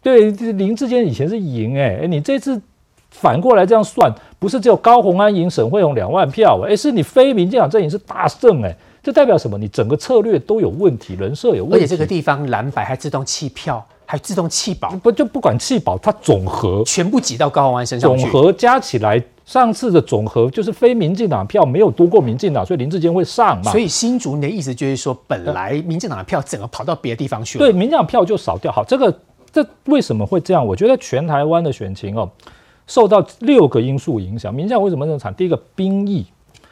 对，林志坚以前是赢哎，哎，你这次反过来这样算，不是只有高鸿安赢沈惠宏两万票，哎，是你非民进党阵营是大胜哎，这代表什么？你整个策略都有问题，人设有问题，而且这个地方蓝白还自动弃票。还自动弃保，不就不管弃保，它总和全部挤到高鸿安身上总和加起来，上次的总和就是非民进党票没有多过民进党，所以林志坚会上嘛。所以新竹你的意思就是说，本来民进党的票整个跑到别的地方去了。对，民进党票就少掉。好，这个这为什么会这样？我觉得全台湾的选情哦，受到六个因素影响。民进党为什么那么惨？第一个兵役，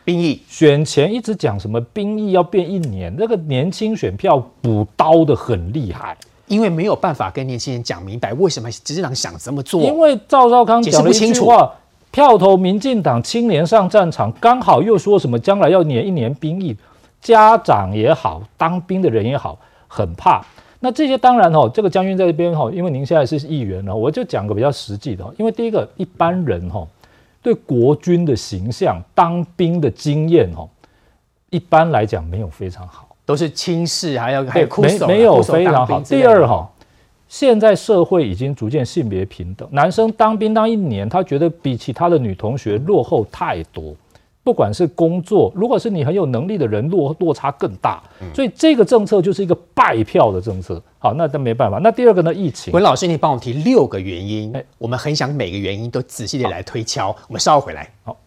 兵役选前一直讲什么兵役要变一年，那个年轻选票补刀的很厉害。因为没有办法跟年轻人讲明白为什么执政党想这么做。因为赵少康讲了一句话：票投民进党，青年上战场，刚好又说什么将来要年一年兵役，家长也好，当兵的人也好，很怕。那这些当然哦，这个将军在这边哈，因为您现在是议员了，我就讲个比较实际的。因为第一个，一般人哈对国军的形象、当兵的经验哦，一般来讲没有非常好。都是轻视，还要还有酷手，没有非常好。第二哈，现在社会已经逐渐性别平等，男生当兵当一年，他觉得比其他的女同学落后太多。不管是工作，如果是你很有能力的人，落落差更大。所以这个政策就是一个败票的政策。好，那那没办法。那第二个呢？疫情。文老师，你帮我提六个原因，哎我们很想每个原因都仔细的来推敲。我们稍后回来。好。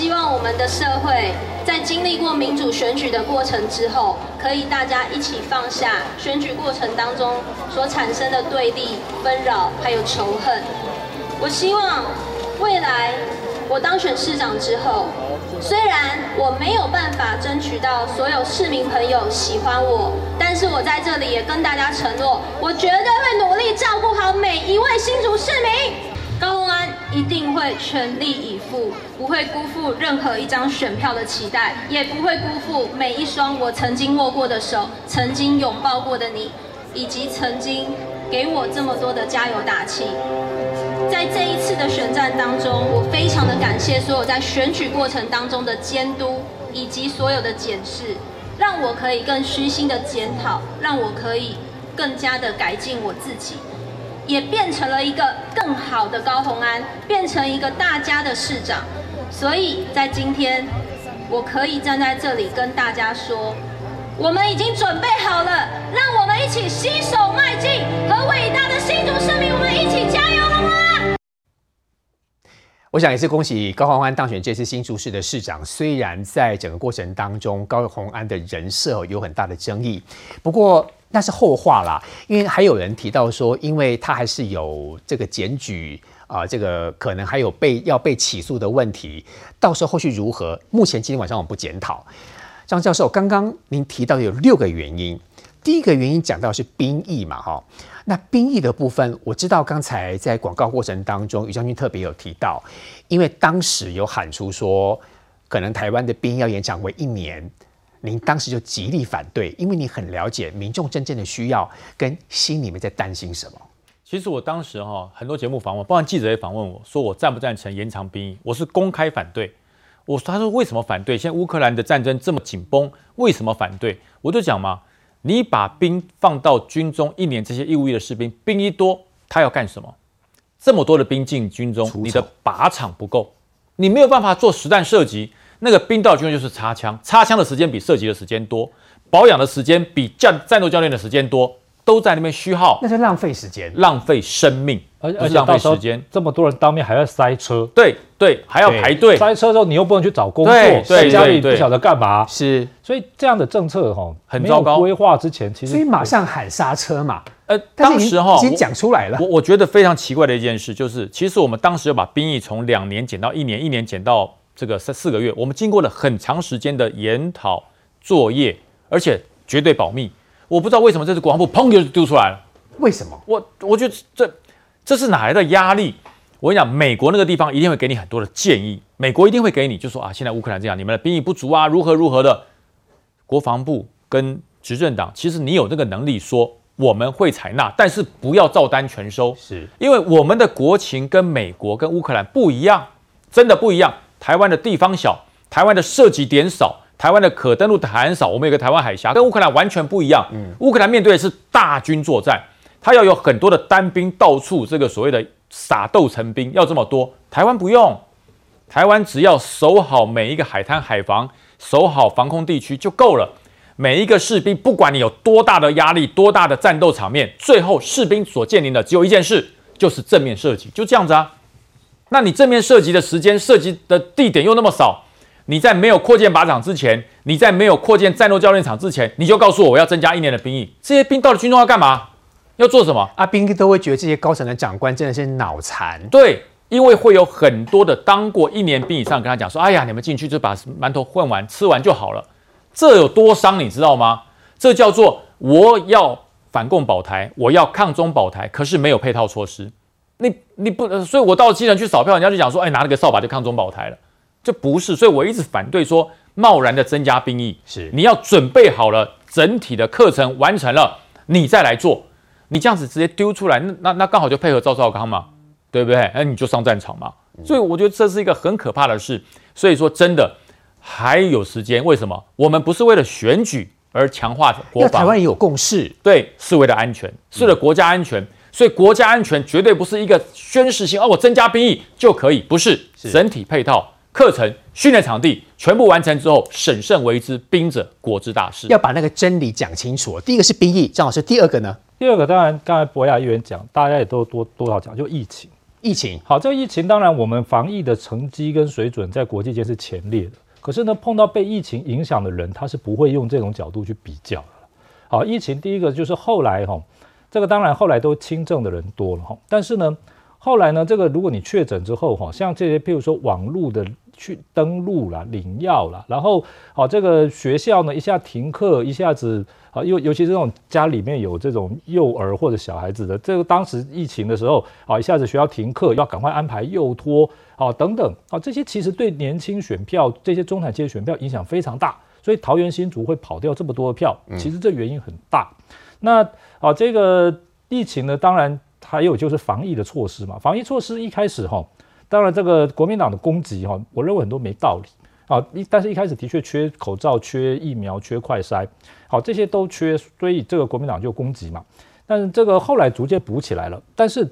希望我们的社会在经历过民主选举的过程之后，可以大家一起放下选举过程当中所产生的对立、纷扰还有仇恨。我希望未来我当选市长之后，虽然我没有办法争取到所有市民朋友喜欢我，但是我在这里也跟大家承诺，我绝对会努力照顾好每一位新竹市民。高虹安一定会全力以赴，不会辜负任何一张选票的期待，也不会辜负每一双我曾经握过的手，曾经拥抱过的你，以及曾经给我这么多的加油打气。在这一次的选战当中，我非常的感谢所有在选举过程当中的监督以及所有的检视，让我可以更虚心的检讨，让我可以更加的改进我自己。也变成了一个更好的高虹安，变成一个大家的市长。所以在今天，我可以站在这里跟大家说，我们已经准备好了，让我们一起携手迈进，和伟大的新竹市民，我们一起加油，好吗？我想也是恭喜高虹安当选这次新竹市的市长。虽然在整个过程当中，高虹安的人设有很大的争议，不过那是后话啦。因为还有人提到说，因为他还是有这个检举啊、这个可能还有被要被起诉的问题，到时候后续如何？目前今天晚上我们不检讨。张教授，刚刚您提到有六个原因，第一个原因讲到是兵役嘛，哈。那兵役的部分，我知道刚才在广告过程当中，于将军特别有提到，因为当时有喊出说，可能台湾的兵要延长为一年，您当时就极力反对，因为你很了解民众真正的需要跟心里面在担心什么。其实我当时哈很多节目访问，包括记者也访问我说我赞不赞成延长兵役，我是公开反对。我说他说为什么反对？现在乌克兰的战争这么紧绷，为什么反对？我就讲嘛，你把兵放到军中一年，这些义务役的士兵兵一多，他要干什么？这么多的兵进军中，你的靶场不够，你没有办法做实弹射击。那个冰道军中就是擦枪，擦枪的时间比射击的时间多，保养的时间比战战斗教练的时间多，都在那边虚耗，那是浪费时间。浪费生命，而且浪费而且到时间。这么多人当面还要塞车，对对，还要排队。塞车之后你又不能去找工作，对对在家里不晓得干嘛，是，所以这样的政策哈很糟糕规划之前，其实所以马上喊刹车嘛。呃，当时哈，已经讲出来了我我觉得非常奇怪的一件事就是，其实我们当时要把兵役从两年减到一年，一年减到这个三四个月，我们经过了很长时间的研讨作业，而且绝对保密。我不知道为什么这次国防部砰就丢出来了。为什么？我我觉得这这是哪来的压力？我跟你讲，美国那个地方一定会给你很多的建议，美国一定会给你，就说啊，现在乌克兰这样，你们的兵役不足啊，如何如何的。国防部跟执政党，其实你有这个能力说我们会采纳，但是不要照单全收，是因为我们的国情跟美国跟乌克兰不一样，真的不一样。台湾的地方小，台湾的射击点少，台湾的可登陆海岸少，我们有个台湾海峡，跟乌克兰完全不一样。乌克兰面对的是大军作战，他要有很多的单兵到处这个所谓的撒豆成兵，要这么多。台湾不用，台湾只要守好每一个海滩海防，守好防空地区就够了。每一个士兵，不管你有多大的压力、多大的战斗场面，最后士兵所面临的只有一件事，就是正面射击，就这样子啊。那你正面射击的时间、射击的地点又那么少，你在没有扩建靶场之前，你在没有扩建战斗教练场之前，你就告诉我我要增加一年的兵役，这些兵到了军中要干嘛？要做什么？阿兵都会觉得这些高层的长官真的是脑残。对，因为会有很多的当过一年兵以上跟他讲说，哎呀，你们进去就把馒头混完吃完就好了，这有多伤你知道吗？这叫做我要反共保台，我要抗中保台，可是没有配套措施。你你不，呃所以我到基层去扫票，人家就讲说，哎，拿了个扫把就抗中保台了，这不是。所以我一直反对说贸然的增加兵役，是你要准备好了整体的课程完成了，你再来做。你这样子直接丢出来，那那那刚好就配合赵少康嘛，对不对？那你就上战场嘛。所以我觉得这是一个很可怕的事。所以说真的还有时间。为什么？我们不是为了选举而强化国防，台湾也有共识，对，是为了安全，是为了国家安全。所以国家安全绝对不是一个宣示性，哦，我增加兵役就可以，不是整体配套、课程、训练场地全部完成之后，审慎为之，兵者国之大事。要把那个真理讲清楚。第一个是兵役，张老师，第二个呢？第二个当然，刚才博雅议员讲，大家也都多多少讲，就疫情。疫情好，这个疫情当然我们防疫的成绩跟水准在国际间是前列的，可是呢，碰到被疫情影响的人，他是不会用这种角度去比较的。好，疫情第一个就是后来哈。这个当然后来都轻症的人多了哈，但是呢，后来呢，这个如果你确诊之后哈，像这些譬如说网络的去登录啦、领药啦，然后好这个学校呢一下停课，一下子啊，尤尤其是这种家里面有这种幼儿或者小孩子的，这个当时疫情的时候啊，一下子学校停课，要赶快安排幼托啊等等。啊，这些其实对年轻选票、这些中产阶级选票影响非常大，所以桃园新竹会跑掉这么多的票，其实这原因很大。那啊，这个疫情呢，当然还有就是防疫的措施嘛。防疫措施一开始哈，当然这个国民党的攻击哈，我认为很多没道理啊。一但是一开始的确缺口罩、缺疫苗、缺快筛，好这些都缺，所以这个国民党就攻击嘛。但是这个后来逐渐补起来了，但是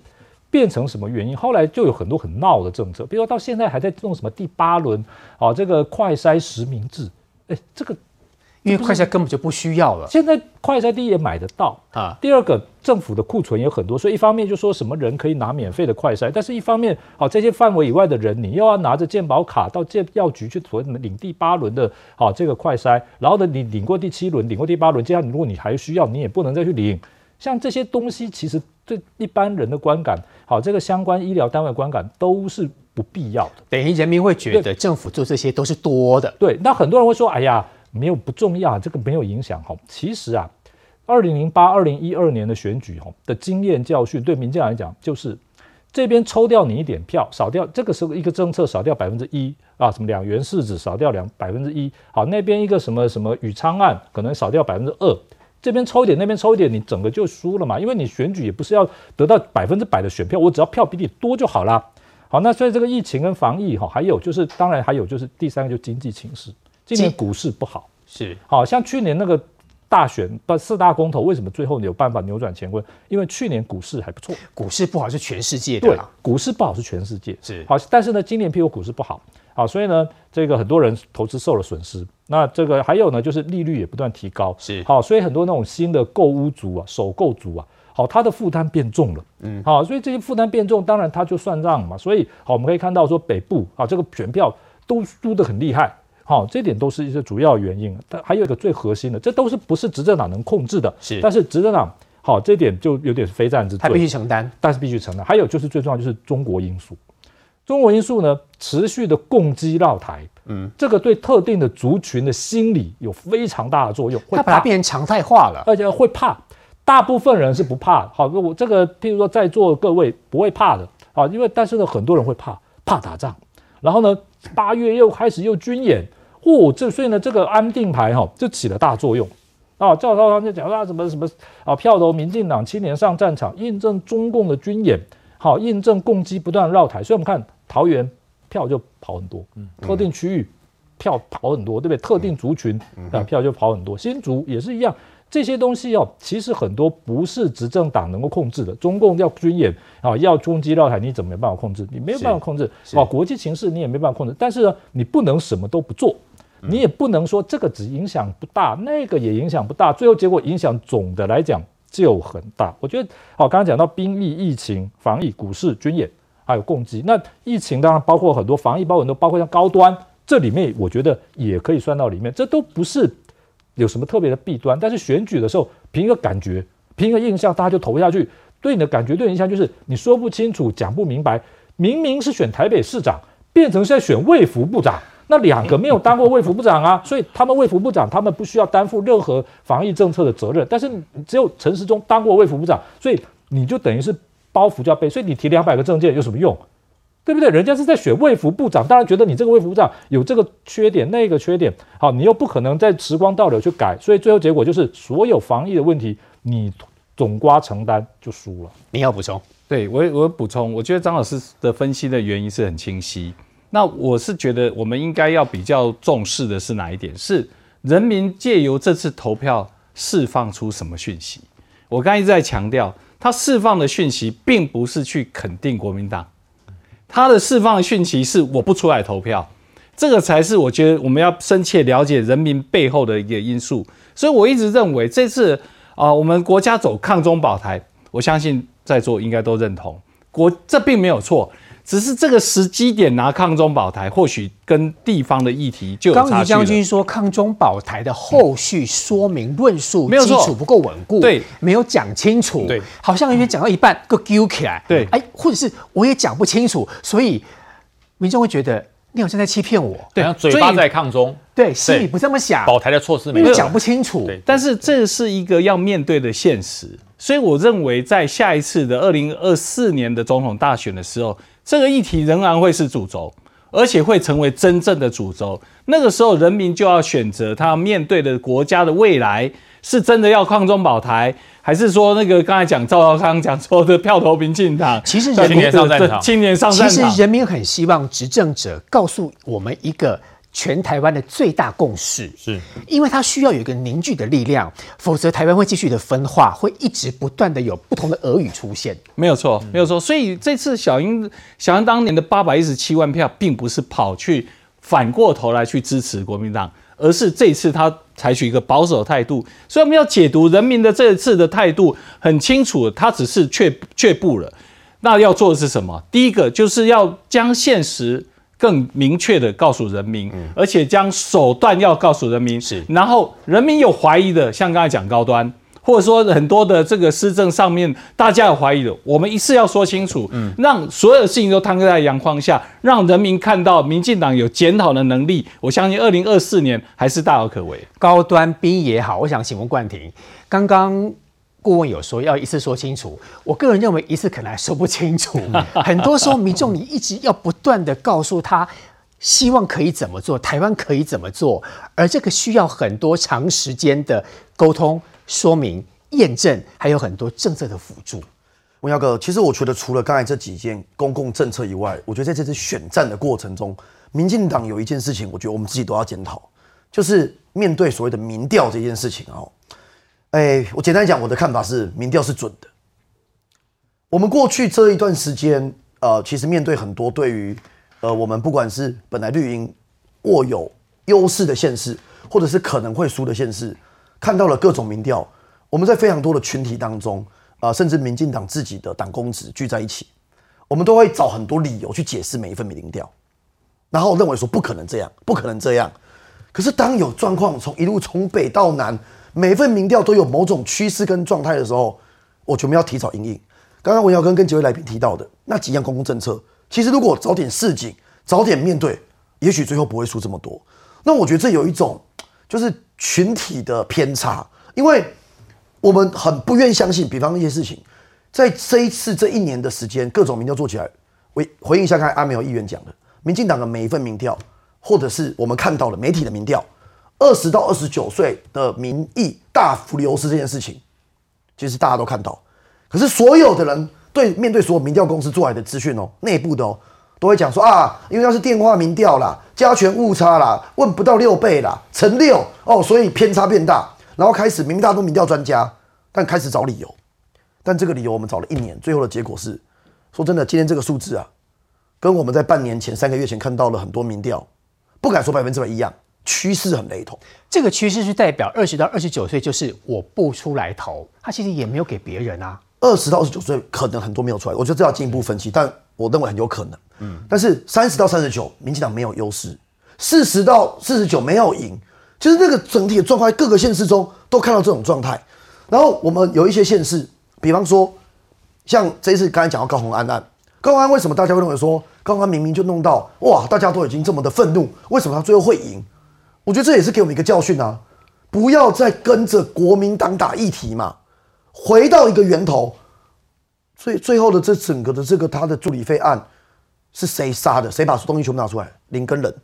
变成什么原因？后来就有很多很闹的政策，比如说到现在还在弄什么第八轮啊，这个快筛实名制，哎，这个。因为快筛根本就不需要了。现在快筛第一也买得到啊，第二个政府的库存有很多，所以一方面就说什么人可以拿免费的快筛，但是一方面，好这些范围以外的人，你又要拿着健保卡到健药局去领第八轮的，好这个快筛，然后呢你领过第七轮，领过第八轮，接下来如果你还需要，你也不能再去领。像这些东西，其实对一般人的观感，好这个相关医疗单位观感都是不必要的。等于人民会觉得政府做这些都是多的。对，那很多人会说，哎呀。没有不重要，这个没有影响哈。其实啊，二零零八、二零一二年的选举哈的经验教训，对民进来讲，就是这边抽掉你一点票，少掉这个时候一个政策少掉百分之一啊，什么两元市值少掉两百分之一，好那边一个什么什么宇昌案可能少掉百分之二，这边抽一点，那边抽一点，你整个就输了嘛。因为你选举也不是要得到百分之百的选票，我只要票比你多就好啦。好，那所以这个疫情跟防疫哈，还有就是当然还有就是第三个就经济情势。今年股市不好，是。好像去年那个大选不四大公投，为什么最后有办法扭转乾坤？因为去年股市还不错，股市不好是全世界的，对，股市不好是全世界。是。好，但是呢，今年譬如股市不好，好，所以呢，这个很多人投资受了损失。那这个还有呢，就是利率也不断提高，是。好，所以很多那种新的购屋族啊，首购族啊，好，他的负担变重了，嗯，好，所以这些负担变重，当然他就算账嘛。所以好，我们可以看到说北部啊，这个选票都输得很厉害。好，这点都是一些主要原因。但还有一个最核心的，这都是不是执政党能控制的。是，但是执政党好，这点就有点非战之罪，他必须承担。但是必须承担。还有就是最重要就是中国因素，中国因素呢，持续的攻击绕台，嗯，这个对特定的族群的心理有非常大的作用，它把它变成常态化了，而且会怕。大部分人是不怕，好，我这个譬如说在座各位不会怕的，啊，因为但是呢，很多人会怕，怕打仗。然后呢，八月又开始又军演。哦，这所以呢，这个安定牌哈就起了大作用啊。赵少康就讲说什么什么啊，票投民进党青年上战场，印证中共的军演，好，印证共机不断绕台。所以我们看桃园票就跑很多，特定区域票跑很多，对不对？特定族群啊票就跑很多。新竹也是一样，这些东西哦，其实很多不是执政党能够控制的。中共要军演啊，要攻击绕台，你怎么没办法控制？你没有办法控制啊，国际形势你也没办法控制。但是呢，你不能什么都不做。你也不能说这个只影响不大，那个也影响不大，最后结果影响总的来讲就很大。我觉得，好，刚刚讲到兵役、疫情、防疫、股市、军演，还有攻击。那疫情当然包括很多，防疫包括很多，包括像高端，这里面我觉得也可以算到里面。这都不是有什么特别的弊端，但是选举的时候凭一个感觉，凭一个印象，大家就投下去。对你的感觉、对你印象就是你说不清楚、讲不明白。明明是选台北市长，变成是在选卫福部长。那两个没有当过卫福部长啊，所以他们卫福部长他们不需要担负任何防疫政策的责任。但是只有陈时中当过卫福部长，所以你就等于是包袱就要背。所以你提两百个证件有什么用？对不对？人家是在选卫福部长，当然觉得你这个卫福部长有这个缺点那个缺点，好，你又不可能在时光倒流去改，所以最后结果就是所有防疫的问题你总瓜承担就输了。你要补充？对我我补充，我觉得张老师的分析的原因是很清晰。那我是觉得我们应该要比较重视的是哪一点？是人民借由这次投票释放出什么讯息？我刚才一直在强调，他释放的讯息并不是去肯定国民党，他的释放的讯息是我不出来投票，这个才是我觉得我们要深切了解人民背后的一个因素。所以我一直认为这次啊、我们国家走抗中保台，我相信在座应该都认同，国这并没有错。只是这个时机点拿抗中保台，或许跟地方的议题就有刚于差距了。将军说，抗中保台的后续说明论述没有错。基础不够稳固，对，没有讲清楚，对，好像有点讲到一半个揪起来，对。哎，或者是我也讲不清楚，所以民众会觉得你好像在欺骗我，好像嘴巴在抗中，对，心里不这么想，保台的措施没有因为讲不清楚，对。但是这是一个要面对的现实，所以我认为在下一次的二零二四年的总统大选的时候，这个议题仍然会是主轴，而且会成为真正的主轴。那个时候，人民就要选择他面对的国家的未来，是真的要抗中保台，还是说那个刚才讲赵少康讲说的票投民进党？其实人民青年上战场青年上其实。人民很希望执政者告诉我们一个全台湾的最大共识，是因为它需要有一个凝聚的力量，否则台湾会继续的分化，会一直不断的有不同的俄语出现。没有错，没有错。所以这次小英，小英当年的八百一十七万票，并不是跑去反过头来去支持国民党，而是这次他采取一个保守态度。所以我们要解读人民的这一次的态度很清楚，他只是却却步了。那要做的是什么？第一个就是要将现实更明确的告诉人民，而且将手段要告诉人民。是然后人民有怀疑的，像刚才讲高端，或者说很多的这个施政上面大家有怀疑的，我们一次要说清楚，嗯让所有的事情都摊开在阳光下，让人民看到民进党有检讨的能力。我相信二零二四年还是大有可为。高端 B 也好，我想请问冠廷，刚刚顾问有说要一次说清楚，我个人认为一次可能还说不清楚。很多时候民众你一直要不断的告诉他。希望可以怎么做，台湾可以怎么做，而这个需要很多长时间的沟通、说明、验证，还有很多政策的辅助。文耀哥，其实我觉得除了刚才这几件公共政策以外，我觉得在这次选战的过程中，民进党有一件事情，我觉得我们自己都要检讨，就是面对所谓的民调这件事情哦。哎，我简单讲，我的看法是，民调是准的。我们过去这一段时间，呃，其实面对很多对于呃我们不管是本来绿营握有优势的县市，或者是可能会输的县市，看到了各种民调，我们在非常多的群体当中，啊、甚至民进党自己的党公职聚在一起，我们都会找很多理由去解释每一份民调，然后认为说不可能这样，不可能这样。可是当有状况从一路从北到南，每一份民调都有某种趋势跟状态的时候，我全部要提早应应。刚刚文耀根跟几位来宾提到的那几样公共政策，其实如果早点示警，早点面对，也许最后不会输这么多。那我觉得这有一种就是群体的偏差，因为我们很不愿相信，比方一些事情，在这一次这一年的时间，各种民调做起来，回回应一下刚才阿美有议员讲的，民进党的每一份民调，或者是我们看到的媒体的民调，二十到二十九岁的民意大幅流失这件事情，其实大家都看到。可是所有的人对面对所有民调公司做来的资讯哦，内部的哦，都会讲说啊，因为那是电话民调啦，加权误差啦，问不到六倍啦，乘六哦，所以偏差变大，然后开始明明大家都民调专家，但开始找理由，但这个理由我们找了一年，最后的结果是，说真的，今天这个数字啊，跟我们在半年前、三个月前看到了很多民调，不敢说百分之百一样，趋势很雷同。这个趋势是代表二十到二十九岁就是我不出来投，他其实也没有给别人啊。二十到二十九岁可能很多没有出来，我觉得这要进一步分析，但我认为很有可能。嗯，但是三十到三十九，民进党没有优势；四十到四十九没有赢，就是那个整体的状况，各个县市中都看到这种状态。然后我们有一些县市，比方说像这一次刚才讲到高洪安案，高洪安为什么大家会认为说高洪安明明就弄到哇，大家都已经这么的愤怒，为什么他最后会赢？我觉得这也是给我们一个教训啊，不要再跟着国民党打议题嘛。回到一个源头，最最后的这整个的这个他的助理费案是谁杀的？谁把东西全部拿出来？林根人。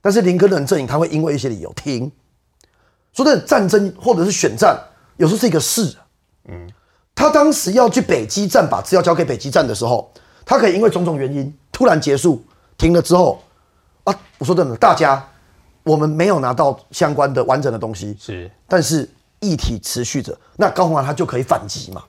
但是林根人阵营他会因为一些理由停。说真的，战争或者是选战，有时候是一个事。嗯，他当时要去北基站把资料交给北基站的时候，他可以因为种种原因突然结束停了之后啊，我说真的，大家我们没有拿到相关的完整的东西，是，但是议题持续着，那高虹安他就可以反击嘛。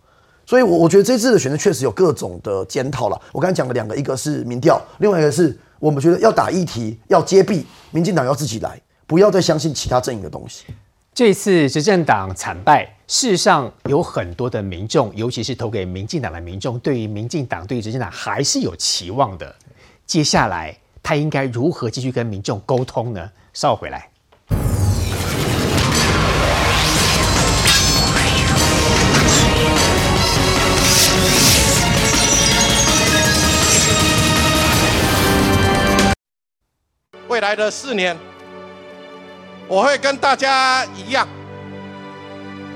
所以，我我觉得这次的选择确实有各种的检讨了。我刚才讲了两个，一个是民调，另外一个是我们觉得要打议题，要揭弊，民进党要自己来，不要再相信其他阵营的东西。这次执政党惨败，事实上有很多的民众，尤其是投给民进党的民众，对于民进党、对于执政党还是有期望的。接下来他应该如何继续跟民众沟通呢？稍后回来。未来的四年，我会跟大家一样，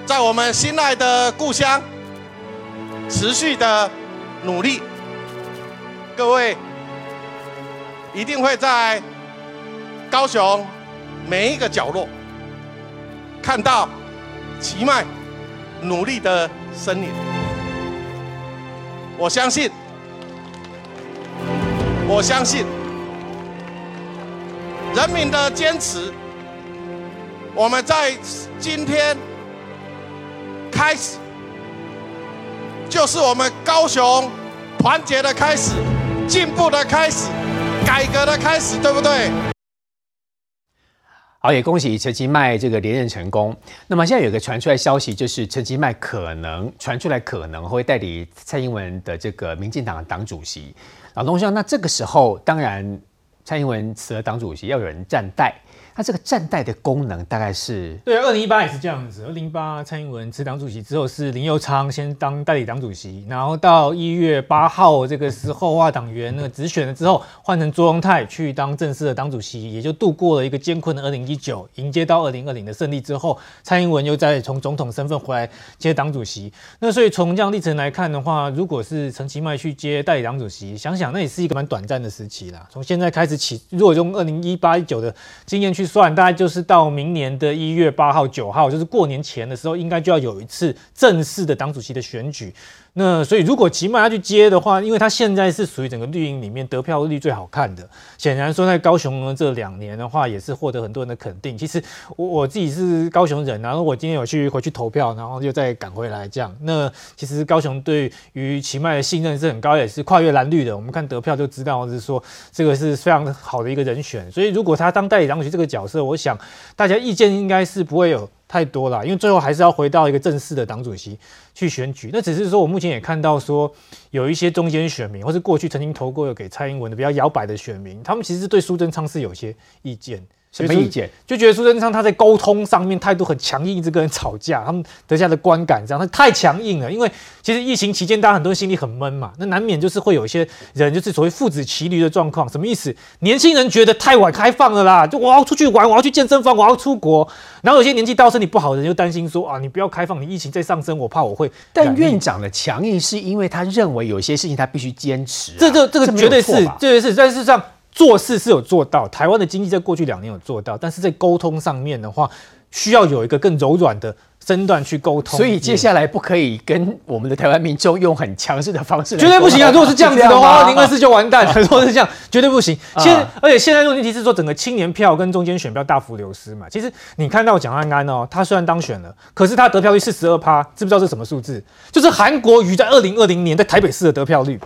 在我们心爱的故乡持续的努力。各位一定会在高雄每一个角落看到奇迈努力的身影。我相信，我相信。人民的坚持，我们在今天开始，就是我们高雄团结的开始，进步的开始，改革的开始，对不对？好，也恭喜陈其迈这个连任成功。那么现在有个传出来消息，就是陈其迈可能传出来可能会代理蔡英文的这个民进党的党主席。老东兄，那这个时候当然。蔡英文辞了党主席，要有人站代。那这个站代的功能大概是？对，二零一八也是这样子。二零一八蔡英文辞党主席之后，是林佑昌先当代理党主席，然后到一月八号这个时候，啊，党员那个直选了之后，换成朱荣泰去当正式的党主席，也就度过了一个艰困的二零一九，迎接到二零二零的胜利之后，蔡英文又再从总统身份回来接党主席。那所以从这样历程来看的话，如果是陈其迈去接代理党主席，想想那也是一个蛮短暂的时期啦。从现在开始起，如果用二零一八一九的经验去。算大概就是到明年的一月八号、九号，就是过年前的时候，应该就要有一次正式的党主席的选举。那所以，如果起码要去接的话，因为他现在是属于整个绿营里面得票率最好看的。显然说，在高雄呢这两年的话，也是获得很多人的肯定。其实我我自己是高雄人，然后我今天有去回去投票，然后又再赶回来这样。那其实高雄对于奇迈的信任是很高，也是跨越蓝绿的。我们看得票就知道，是说这个是非常好的一个人选。所以，如果他当代理党主席这个角色，我想大家意见应该是不会有。太多了，因为最后还是要回到一个正式的党主席去选举。那只是说我目前也看到说，有一些中间选民，或是过去曾经投过给蔡英文的比较摇摆的选民，他们其实对苏贞昌是有些意见。什么意见？就觉得苏贞昌他在沟通上面态度很强硬，一直跟人吵架。他们得下的观感这样，他太强硬了。因为其实疫情期间，大家很多人心里很闷嘛，那难免就是会有一些人就是所谓父子骑驴的状况。什么意思？年轻人觉得太晚开放了啦，就我要出去玩，我要去健身房，我要出国。然后有些年纪到身体不好的人就担心说啊，你不要开放，你疫情再上升，我怕我会。但院长的强硬是因为他认为有些事情他必须坚持。这这这个绝对是，绝对是，但事实上。做事是有做到，台湾的经济在过去两年有做到，但是在沟通上面的话，需要有一个更柔软的身段去沟通。所以接下来不可以跟我们的台湾民众用很强势的方式，绝对不行啊！如果是这样子的话，二零二四就完蛋了。如果是这样，绝对不行。现而且现在问题是说，整个青年票跟中间选票大幅流失嘛。其实你看到蒋安安哦，他虽然当选了，可是他得票率四十二趴，知不知道是什么数字？就是韩国瑜在二零二零年在台北市的得票率，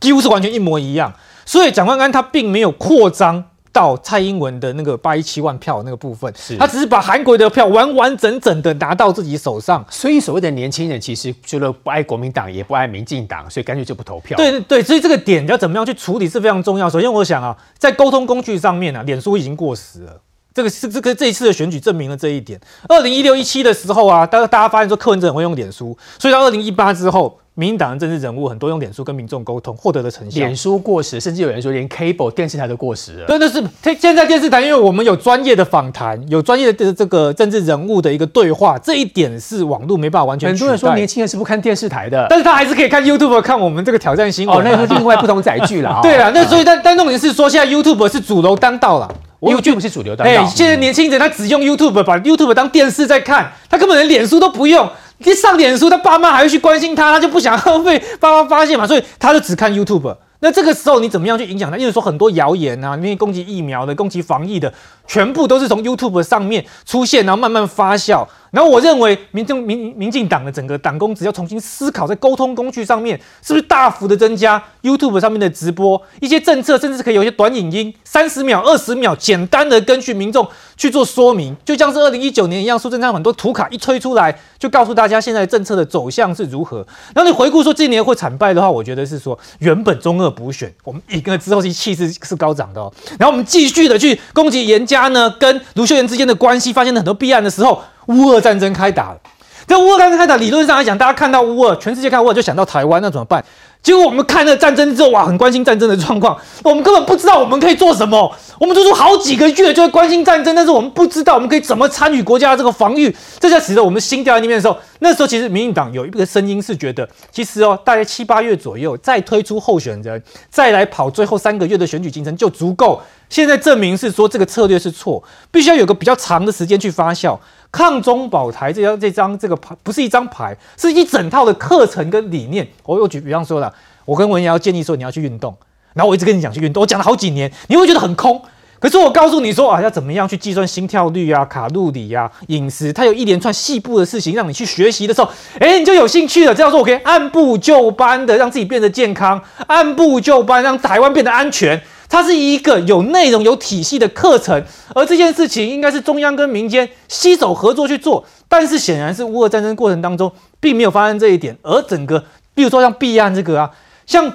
几乎是完全一模一样。所以蒋万安他并没有扩张到蔡英文的那个八一七万票那个部分，他只是把韩国的票完完整整的拿到自己手上。所以所谓的年轻人其实除了不爱国民党，也不爱民进党，所以干脆就不投票。对对对，所以这个点要怎么样去处理是非常重要。首先，我想啊，在沟通工具上面呢，脸书已经过时了。这个是这个这一次的选举证明了这一点。二零一六一七的时候啊，大大家发现说柯文哲很会用脸书，所以到二零一八之后。民进党的政治人物很多用脸书跟民众沟通，获得了成效。脸书过时，甚至有人说连 cable 电视台都过时了。对，那是现在电视台，因为我们有专业的访谈，有专业的这个政治人物的一个对话，这一点是网络没办法完全。很多人说年轻人是不看电视台的，但是他还是可以看 YouTube 看我们这个挑战新闻。哦，那是另外不同载具了。对啊，那所以但但重点是说，现在 YouTube 是主流当道了，YouTube 是主流当道。哎，现在年轻人他只用 YouTube，把 YouTube 当电视在看，他根本连脸书都不用。一上脸书，他爸妈还会去关心他，他就不想被爸妈发现嘛，所以他就只看 YouTube。那这个时候你怎么样去影响他？因为说很多谣言啊，那些攻击疫苗的、攻击防疫的，全部都是从 YouTube 上面出现，然后慢慢发酵。然后我认为民众民民进党的整个党工只要重新思考，在沟通工具上面是不是大幅的增加 YouTube 上面的直播，一些政策甚至可以有一些短影音，三十秒、二十秒，简单的根据民众去做说明，就像是二零一九年一样，苏贞昌很多图卡一推出来，就告诉大家现在政策的走向是如何。然后你回顾说今年会惨败的话，我觉得是说原本中二补选，我们一个之后是气势是高涨的哦，然后我们继续的去攻击严家呢跟卢秀妍之间的关系，发现了很多弊案的时候。乌俄战争开打了，在乌俄战争开打，理论上来讲，大家看到乌俄，全世界看乌俄就想到台湾，那怎么办？结果我们看了战争之后，哇，很关心战争的状况，我们根本不知道我们可以做什么。我们足足好几个月就会关心战争，但是我们不知道我们可以怎么参与国家的这个防御。这就使得我们心掉在那边的时候，那时候其实民进党有一个声音是觉得，其实哦，大概七八月左右再推出候选人，再来跑最后三个月的选举进程就足够。现在证明是说这个策略是错，必须要有个比较长的时间去发酵。抗中保台这张这张这个牌不是一张牌，是一整套的课程跟理念。我又举比方说了，我跟文瑶建议说你要去运动，然后我一直跟你讲去运动，我讲了好几年，你会觉得很空。可是我告诉你说啊，要怎么样去计算心跳率啊、卡路里啊、饮食，它有一连串细部的事情让你去学习的时候，哎，你就有兴趣了。这样说，我可以按部就班的让自己变得健康，按部就班让台湾变得安全。它是一个有内容、有体系的课程，而这件事情应该是中央跟民间携手合作去做。但是显然是乌俄战争过程当中并没有发生这一点，而整个，比如说像弊案这个啊，像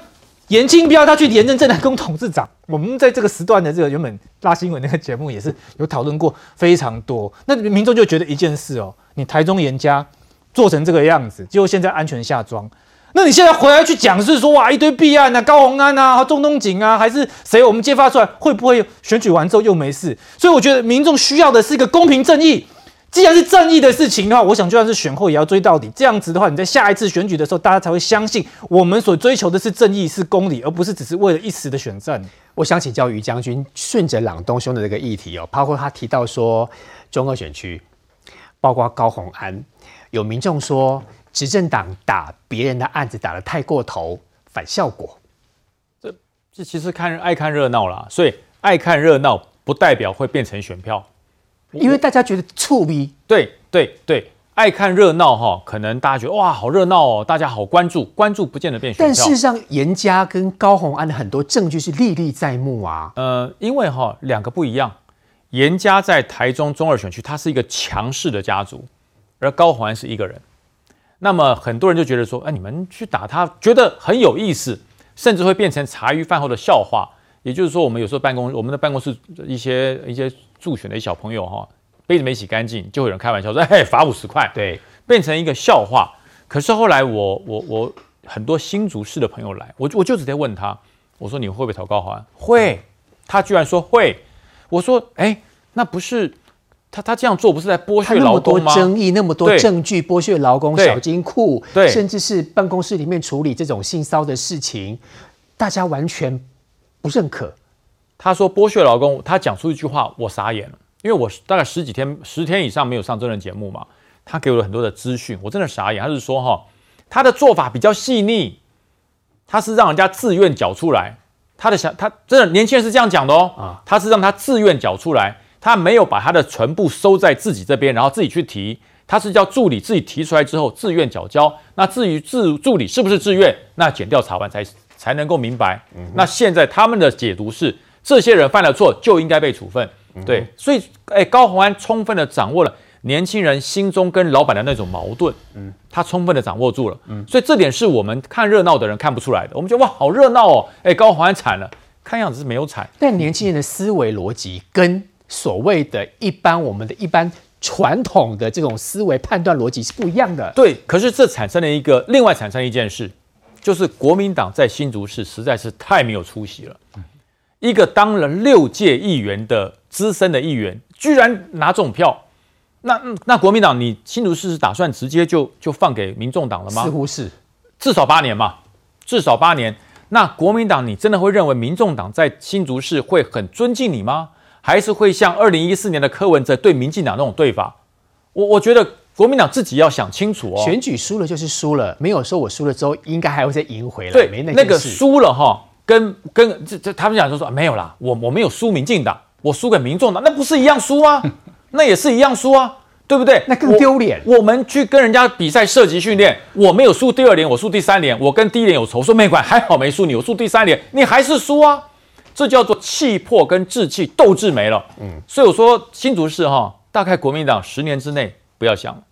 严清标他去连任正南宫董事长，我们在这个时段的这个原本拉新闻那个节目也是有讨论过非常多。那民众就觉得一件事哦，你台中严家做成这个样子，结果现在安全下庄。那你现在回来去讲是说哇一堆弊案啊，高鸿安啊，中东锦啊，还是谁？我们揭发出来会不会选举完之后又没事？所以我觉得民众需要的是一个公平正义。既然是正义的事情的话，我想就算是选后也要追到底。这样子的话，你在下一次选举的时候，大家才会相信我们所追求的是正义、是公理，而不是只是为了一时的选战。我想请教于将军，顺着朗东兄的这个议题哦，包括他提到说中二选区，包括高鸿安，有民众说。执政党打别人的案子打得太过头，反效果。这这其实看爱看热闹啦，所以爱看热闹不代表会变成选票，因为大家觉得触逼。对对对，爱看热闹哈，可能大家觉得哇好热闹哦，大家好关注，关注不见得变选票。但事实上，严家跟高鸿安的很多证据是历历在目啊。呃，因为哈两个不一样，严家在台中中二选区，他是一个强势的家族，而高宏安是一个人。那么很多人就觉得说，哎，你们去打他，觉得很有意思，甚至会变成茶余饭后的笑话。也就是说，我们有时候办公，我们的办公室一些一些助选的小朋友哈，杯子没洗干净，就有人开玩笑说，嘿，罚五十块，对，变成一个笑话。可是后来我我我很多新竹市的朋友来，我我就直接问他，我说你会不会投高华？会，他居然说会。我说，哎，那不是。他他这样做不是在剥削劳工吗？那么多争议，那么多证据，剥削劳工小金库，对，甚至是办公室里面处理这种性骚的事情，大家完全不认可。他说剥削劳工，他讲出一句话，我傻眼了，因为我大概十几天、十天以上没有上真人节目嘛，他给我了很多的资讯，我真的傻眼。他是说哈，他的做法比较细腻，他是让人家自愿缴出来，他的想，他真的年轻人是这样讲的哦，啊，他是让他自愿缴出来。他没有把他的全部收在自己这边，然后自己去提，他是叫助理自己提出来之后自愿缴交。那至于自助理是不是自愿，那检调查完才才能够明白。那现在他们的解读是，这些人犯了错就应该被处分。对，所以哎，高鸿安充分的掌握了年轻人心中跟老板的那种矛盾，嗯，他充分的掌握住了，嗯，所以这点是我们看热闹的人看不出来的。我们觉得哇，好热闹哦，哎，高鸿安惨了，看样子是没有惨，但年轻人的思维逻辑跟。所谓的一般，我们的一般传统的这种思维判断逻辑是不一样的。对，可是这产生了一个另外产生一件事，就是国民党在新竹市实在是太没有出息了。一个当了六届议员的资深的议员，居然拿这种票，那那国民党你新竹市是打算直接就就放给民众党了吗？似乎是，至少八年嘛，至少八年。那国民党你真的会认为民众党在新竹市会很尊敬你吗？还是会像二零一四年的柯文哲对民进党那种对法，我我觉得国民党自己要想清楚哦。选举输了就是输了，没有说我输了之后应该还会再赢回来。对，那个输了哈，跟跟这这他们讲就说没有啦，我我没有输民进党，我输给民众党，那不是一样输吗？那也是一样输啊，对不对？那更丢脸。我们去跟人家比赛射击训练，我没有输第二年，我输第三年，我跟第一年有仇，说没关系，还好没输你，我输第三年，你还是输啊。这叫做气魄跟志气斗志没了。嗯，所以我说新竹市哈，大概国民党十年之内不要想。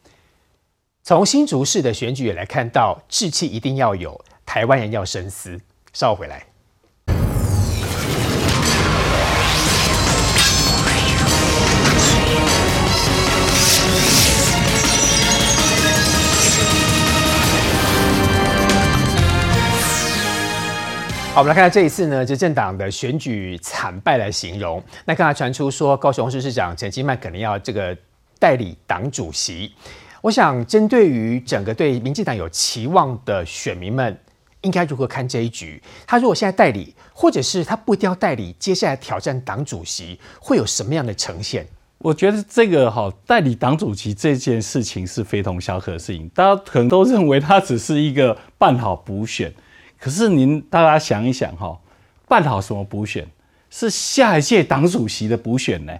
从新竹市的选举也来看到，志气一定要有，台湾人要深思。稍后回来。好，我们来看看这一次呢，执政党的选举惨败来形容。那刚才传出说，高雄市市长陈其迈可能要这个代理党主席。我想，针对于整个对民进党有期望的选民们，应该如何看这一局？他如果现在代理，或者是他不一定要代理，接下来挑战党主席，会有什么样的呈现？我觉得这个哈代理党主席这件事情是非同小可的事情，大家可能都认为他只是一个办好补选。可是您大家想一想哈，办好什么补选？是下一届党主席的补选呢？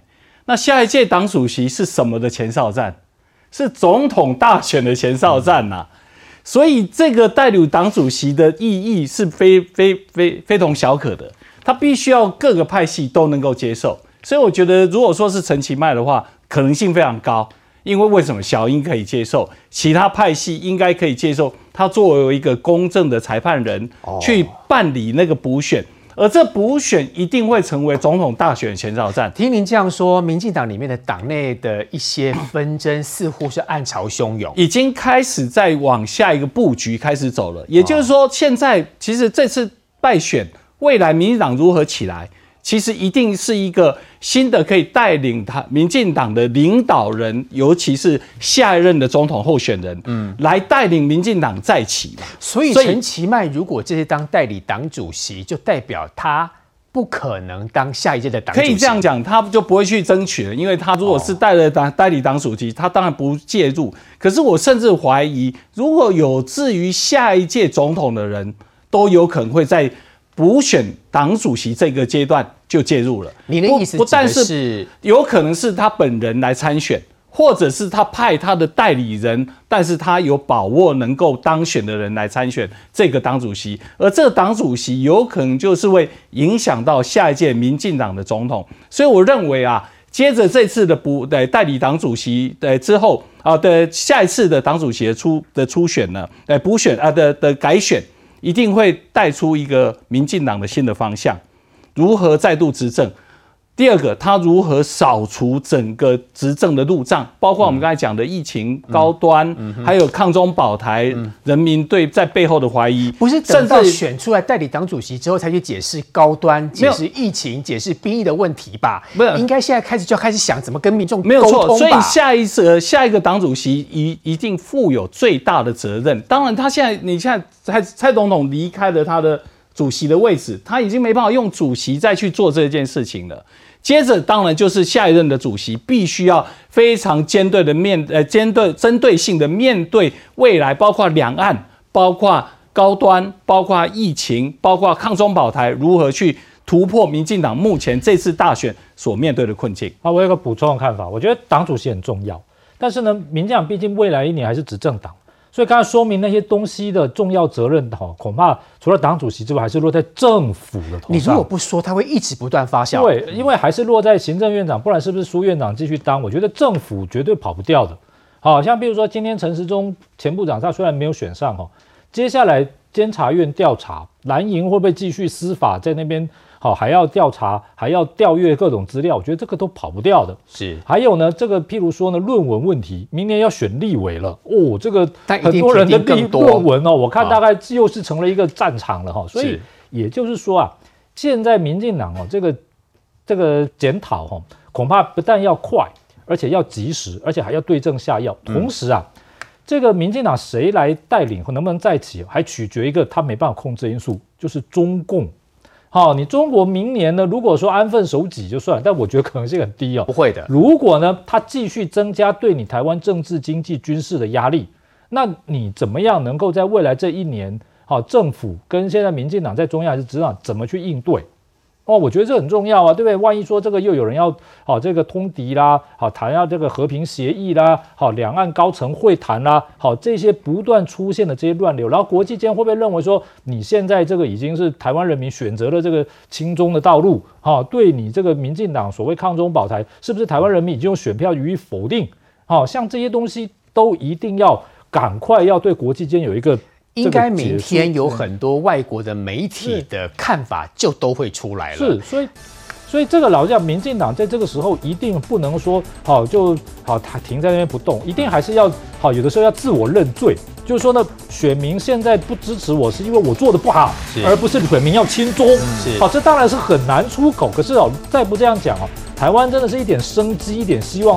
那下一届党主席是什么的前哨战？是总统大选的前哨战呐。所以这个代理党主席的意义是非非非非同小可的，他必须要各个派系都能够接受。所以我觉得，如果说是陈其迈的话，可能性非常高。因为为什么小英可以接受，其他派系应该可以接受？他作为一个公正的裁判人去办理那个补选，而这补选一定会成为总统大选前哨战。听您这样说，民进党里面的党内的一些纷争似乎是暗潮汹涌，已经开始在往下一个布局开始走了。也就是说，现在其实这次败选，未来民进党如何起来？其实一定是一个新的可以带领他民进党的领导人，尤其是下一任的总统候选人，嗯，来带领民进党再起嘛。所以陈其迈如果这些当代理党主席，就代表他不可能当下一届的党。可以这样讲，他就不会去争取了，因为他如果是代了党代理党主席，他当然不介入。可是我甚至怀疑，如果有至于下一届总统的人，都有可能会在。补选党主席这个阶段就介入了。你的意思不但是有可能是他本人来参选，或者是他派他的代理人，但是他有把握能够当选的人来参选这个党主席，而这个党主席有可能就是会影响到下一届民进党的总统。所以我认为啊，接着这次的补的代理党主席的之后啊的下一次的党主席的初的初选呢，呃补选啊的的改选。一定会带出一个民进党的新的方向，如何再度执政？第二个，他如何扫除整个执政的路障，包括我们刚才讲的疫情高端，还有抗中保台，人民对在背后的怀疑，不是等到选出来代理党主席之后才去解释高端、解释疫情、解释兵役的问题吧？不是，应该现在开始就要开始想怎么跟民众没有错。所以下一次下一个党主席一一定负有最大的责任。当然，他现在你现在蔡蔡总统离开了他的。主席的位置，他已经没办法用主席再去做这件事情了。接着，当然就是下一任的主席必须要非常尖锐的面，呃，尖对针对性的面对未来，包括两岸，包括高端，包括疫情，包括抗中保台，如何去突破民进党目前这次大选所面对的困境。啊，我有个补充的看法，我觉得党主席很重要，但是呢，民进党毕竟未来一年还是执政党。所以刚才说明那些东西的重要责任哈，恐怕除了党主席之外，还是落在政府的头上。你如果不说，他会一直不断发酵。对，因为还是落在行政院长，不然是不是苏院长继续当？我觉得政府绝对跑不掉的。好像比如说今天陈时中前部长，他虽然没有选上哈，接下来监察院调查蓝营会不会继续司法在那边？好，还要调查，还要调阅各种资料，我觉得这个都跑不掉的。是，还有呢，这个譬如说呢，论文问题，明年要选立委了哦，这个很多人的立论文哦，我看大概又是成了一个战场了哈。所以也就是说啊，现在民进党哦，这个这个检讨哈，恐怕不但要快，而且要及时，而且还要对症下药。同时啊，这个民进党谁来带领和能不能再起，还取决一个他没办法控制因素，就是中共。好，你中国明年呢？如果说安分守己就算，但我觉得可能性很低哦。不会的。如果呢，他继续增加对你台湾政治、经济、军事的压力，那你怎么样能够在未来这一年，好政府跟现在民进党在中央还是执政党怎么去应对？哦，我觉得这很重要啊，对不对？万一说这个又有人要好这个通敌啦，好谈要这个和平协议啦，好两岸高层会谈啦，好这些不断出现的这些乱流，然后国际间会不会认为说你现在这个已经是台湾人民选择了这个亲中的道路？好，对你这个民进党所谓抗中保台，是不是台湾人民已经用选票予以否定？好像这些东西都一定要赶快要对国际间有一个。应该明天有很多外国的媒体的看法就都会出来了。是，所以，所以这个老讲，民进党在这个时候一定不能说好就好，他停在那边不动，一定还是要好，有的时候要自我认罪，就是说呢，选民现在不支持我是因为我做的不好，而不是选民要亲中。好，这当然是很难出口。可是哦，再不这样讲哦，台湾真的是一点生机，一点希望。